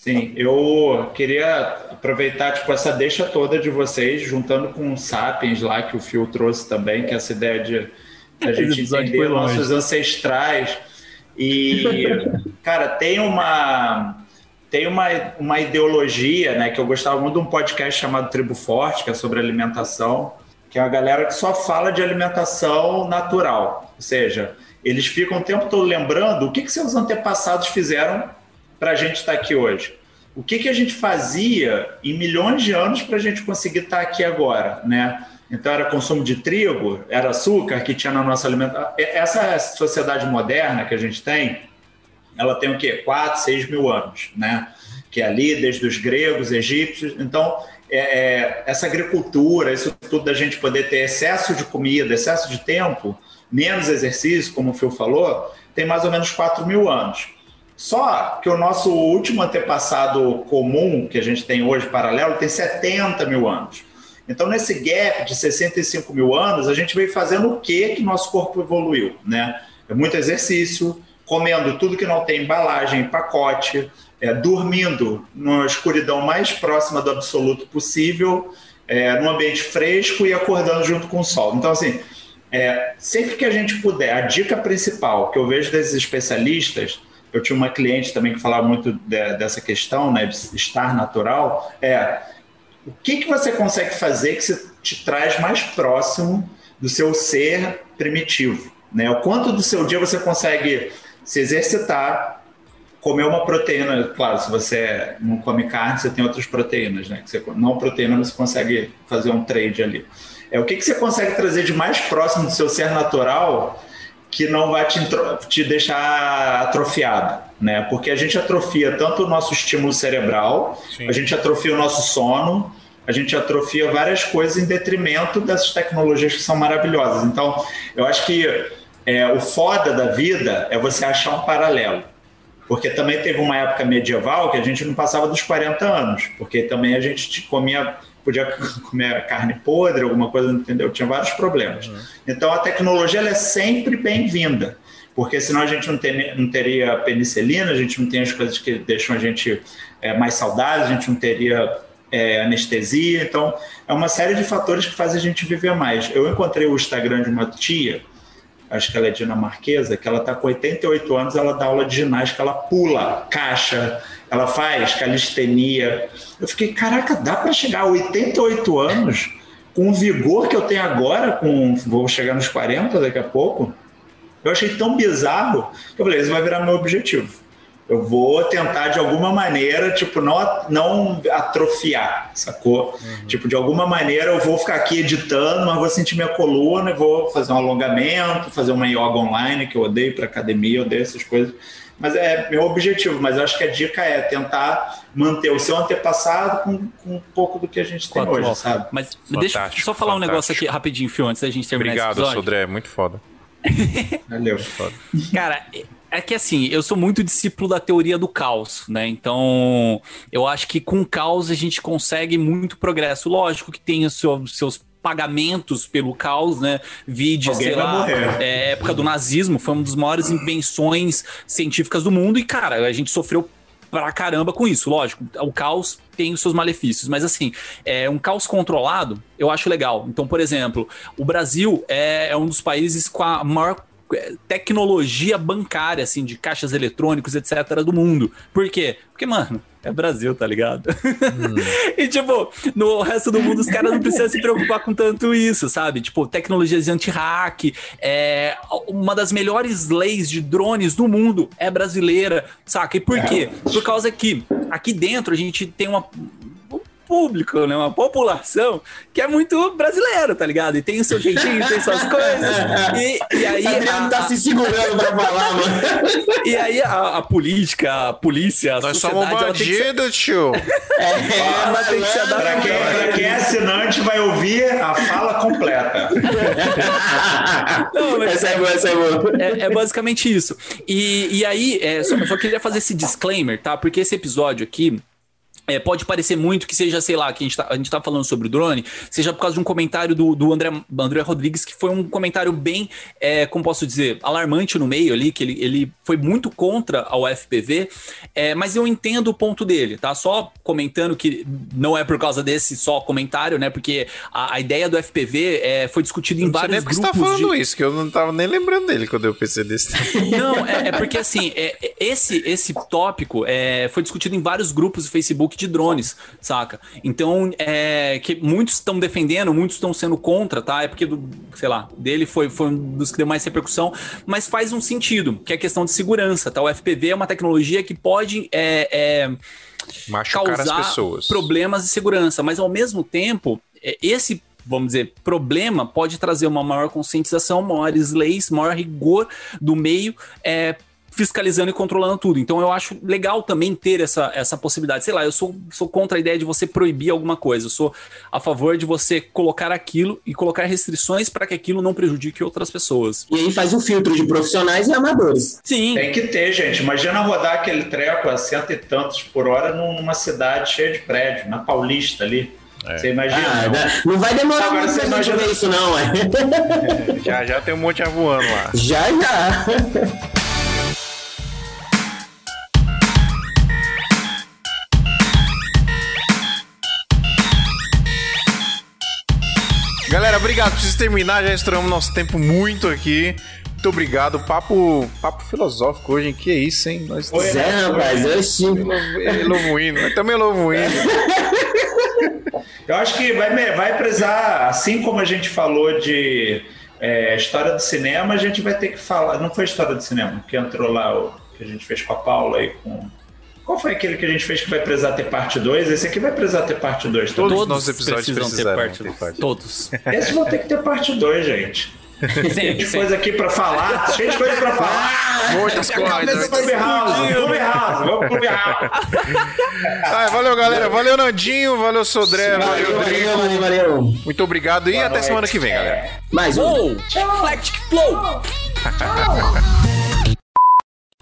Sim, eu queria aproveitar tipo, essa deixa toda de vocês, juntando com o Sapiens lá que o Phil trouxe também, que é essa ideia de a gente entender nossos ancestrais. E, cara, tem uma tem uma, uma ideologia, né, que eu gostava muito de um podcast chamado Tribo Forte, que é sobre alimentação, que é uma galera que só fala de alimentação natural. Ou seja, eles ficam o tempo todo lembrando o que, que seus antepassados fizeram para a gente estar aqui hoje. O que, que a gente fazia em milhões de anos para a gente conseguir estar aqui agora, né? Então era consumo de trigo, era açúcar que tinha na nossa alimentação. Essa sociedade moderna que a gente tem, ela tem o quê? 4, 6 mil anos, né? Que é ali, desde os gregos, egípcios. Então, é, é, essa agricultura, isso tudo da gente poder ter excesso de comida, excesso de tempo, menos exercício, como o Phil falou, tem mais ou menos 4 mil anos. Só que o nosso último antepassado comum, que a gente tem hoje, paralelo, tem 70 mil anos. Então, nesse gap de 65 mil anos, a gente veio fazendo o que que nosso corpo evoluiu, né? É muito exercício, comendo tudo que não tem embalagem, pacote, é, dormindo na escuridão mais próxima do absoluto possível, é, num ambiente fresco e acordando junto com o sol. Então, assim, é, sempre que a gente puder, a dica principal que eu vejo desses especialistas, eu tinha uma cliente também que falava muito de- dessa questão, né, de estar natural, é o que, que você consegue fazer que se te traz mais próximo do seu ser primitivo, né? O quanto do seu dia você consegue se exercitar, comer uma proteína, claro, se você não come carne, você tem outras proteínas, né? Que você, não proteína, você consegue fazer um trade ali. É o que, que você consegue trazer de mais próximo do seu ser natural que não vai te, te deixar atrofiado, né? Porque a gente atrofia tanto o nosso estímulo cerebral, a gente atrofia o nosso sono, a gente atrofia várias coisas em detrimento dessas tecnologias que são maravilhosas. Então, eu acho que é, o foda da vida é você achar um paralelo. Porque também teve uma época medieval que a gente não passava dos 40 anos, porque também a gente te- comia, podia comer carne podre, alguma coisa, entendeu? Tinha vários problemas. Então a tecnologia ela é sempre bem-vinda, porque senão a gente não, tem- não teria penicilina, a gente não tem as coisas que deixam a gente é, mais saudável, a gente não teria é, anestesia. Então é uma série de fatores que fazem a gente viver mais. Eu encontrei o Instagram de uma tia acho que ela é dinamarquesa, que ela está com 88 anos, ela dá aula de ginástica, ela pula caixa, ela faz calistenia. Eu fiquei, caraca, dá para chegar a 88 anos com o vigor que eu tenho agora, com vou chegar nos 40 daqui a pouco. Eu achei tão bizarro que eu falei, isso vai virar meu objetivo. Eu vou tentar de alguma maneira, tipo, não, não atrofiar, sacou? Tipo, de alguma maneira eu vou ficar aqui editando, mas vou sentir minha coluna, vou fazer um alongamento, fazer uma yoga online, que eu odeio para academia, eu odeio essas coisas. Mas é meu objetivo, mas eu acho que a dica é tentar manter o seu antepassado com, com um pouco do que a gente tem hoje, sabe? Mas deixa eu Fantástico, só falar um negócio fantástico. aqui rapidinho, Fio, antes da gente terminar Obrigado, esse episódio. Sodré. Muito foda. Valeu. Cara, é que assim, eu sou muito discípulo da teoria do caos, né? Então, eu acho que com caos a gente consegue muito progresso. Lógico que tem os seu- seus pagamentos pelo caos, né? Vide, Alguém sei lá, é, época do nazismo, foi uma das maiores invenções científicas do mundo e, cara, a gente sofreu pra caramba com isso. Lógico, o caos tem os seus malefícios, mas assim, é um caos controlado, eu acho legal. Então, por exemplo, o Brasil é, é um dos países com a maior é, tecnologia bancária, assim, de caixas eletrônicos, etc., do mundo. Por quê? Porque, mano, é Brasil, tá ligado? e, tipo, no resto do mundo, os caras não precisam se preocupar com tanto isso, sabe? Tipo, tecnologias de anti-hack, é, uma das melhores leis de drones do mundo é brasileira, saca? E por quê? Por causa que aqui dentro a gente tem uma um público, né? Uma população que é muito brasileiro, tá ligado? E tem o seu jeitinho, tem suas coisas. E, e aí. Adriano a- tá se segurando pra falar, mano. e aí a, a política, a polícia, a Nós somos bandidos, tio. É, ela tem que se Pra adaptar. quem, pra quem é assinante, vai ouvir a fala completa. Não, mas Essa é boa, essa é boa. É, é basicamente isso. E, e aí, é, só, eu só queria fazer esse disclaimer, tá? Porque esse episódio aqui. É, pode parecer muito que seja, sei lá, que a gente, tá, a gente tá falando sobre o drone, seja por causa de um comentário do, do André, André Rodrigues, que foi um comentário bem, é, como posso dizer, alarmante no meio ali, que ele, ele foi muito contra ao FPV, é, mas eu entendo o ponto dele, tá? Só comentando que não é por causa desse só comentário, né? Porque a, a ideia do FPV é, foi discutida em Não sei nem vários porque você tá grupos. falando de... isso, que eu não tava nem lembrando dele quando eu pensei desse. Não, é, é porque assim, é- esse, esse tópico é, foi discutido em vários grupos do Facebook de drones, saca? Então, é, que muitos estão defendendo, muitos estão sendo contra, tá? É porque, do, sei lá, dele foi, foi um dos que deu mais repercussão, mas faz um sentido, que é a questão de segurança, tá? O FPV é uma tecnologia que pode. é, é, Machucar as causar pessoas. problemas de segurança, mas ao mesmo tempo, é, esse vamos dizer, problema pode trazer uma maior conscientização, maiores leis, maior rigor do meio, é, fiscalizando e controlando tudo. Então eu acho legal também ter essa, essa possibilidade. Sei lá, eu sou, sou contra a ideia de você proibir alguma coisa. Eu sou a favor de você colocar aquilo e colocar restrições para que aquilo não prejudique outras pessoas. E aí faz um filtro de profissionais e amadores. Sim. Tem que ter, gente. Imagina rodar aquele treco a cento e tantos por hora num- numa cidade cheia de prédio, na Paulista ali. Você imagina? Ah, não? não vai demorar Agora muito você pra gente imagina- ver isso, não, é. Já já tem um monte voando lá. Já, já. Obrigado. Preciso terminar, já estouramos nosso tempo muito aqui. Muito obrigado. Papo, papo filosófico hoje, hein? Que é isso, hein? Nós né? rapaz, oxi. Ele lovoindo, mas também lovoindo. Eu acho que vai, vai precisar, assim como a gente falou de é, história do cinema, a gente vai ter que falar. Não foi história do cinema, que entrou lá, o que a gente fez com a Paula e com. Qual foi aquele que a gente fez que vai precisar ter parte 2? Esse aqui vai precisar ter parte 2 Todos também. os nossos episódios precisam ter parte, ter parte. Todos. Esse vai ter que ter parte 2, gente. Cheio Sim, de sim. coisa aqui pra falar, cheio de coisa pra falar. Muitas coisas. Clube House, Clube House, vamos pro Clube House. Ah, valeu, galera. Valeu, Nandinho. Valeu, Sodré. Valeu, Valeu, Rodrigo. valeu, valeu, valeu. Muito obrigado e até semana que vem, galera. Mais um. Eclectic Flow!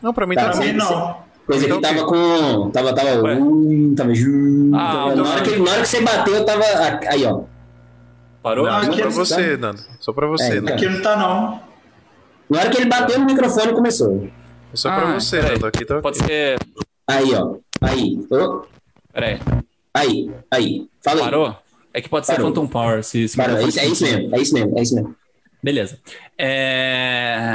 Não, pra mim Tá tá bom. não. Coisa Então, que tava com. Tava, tava. Ué. Tava junto. Ah, na, hora que, na hora que você bateu, tava. Aí, ó. Parou? Não, Só aqui pra você, Nando. Só pra você, É, Nando. Aqui não tá, não. Na hora que ele bateu no microfone, começou. É Só pra Ah, você, peraí. Nando. Aqui tá Pode ser. Aí, ó. Aí. Ô, Peraí. aí. Aí. Fala aí. Parou? É que pode ser Parou. Phantom Power. Se, se Parou. É isso, é isso mesmo. É isso mesmo. É isso mesmo. Beleza. É.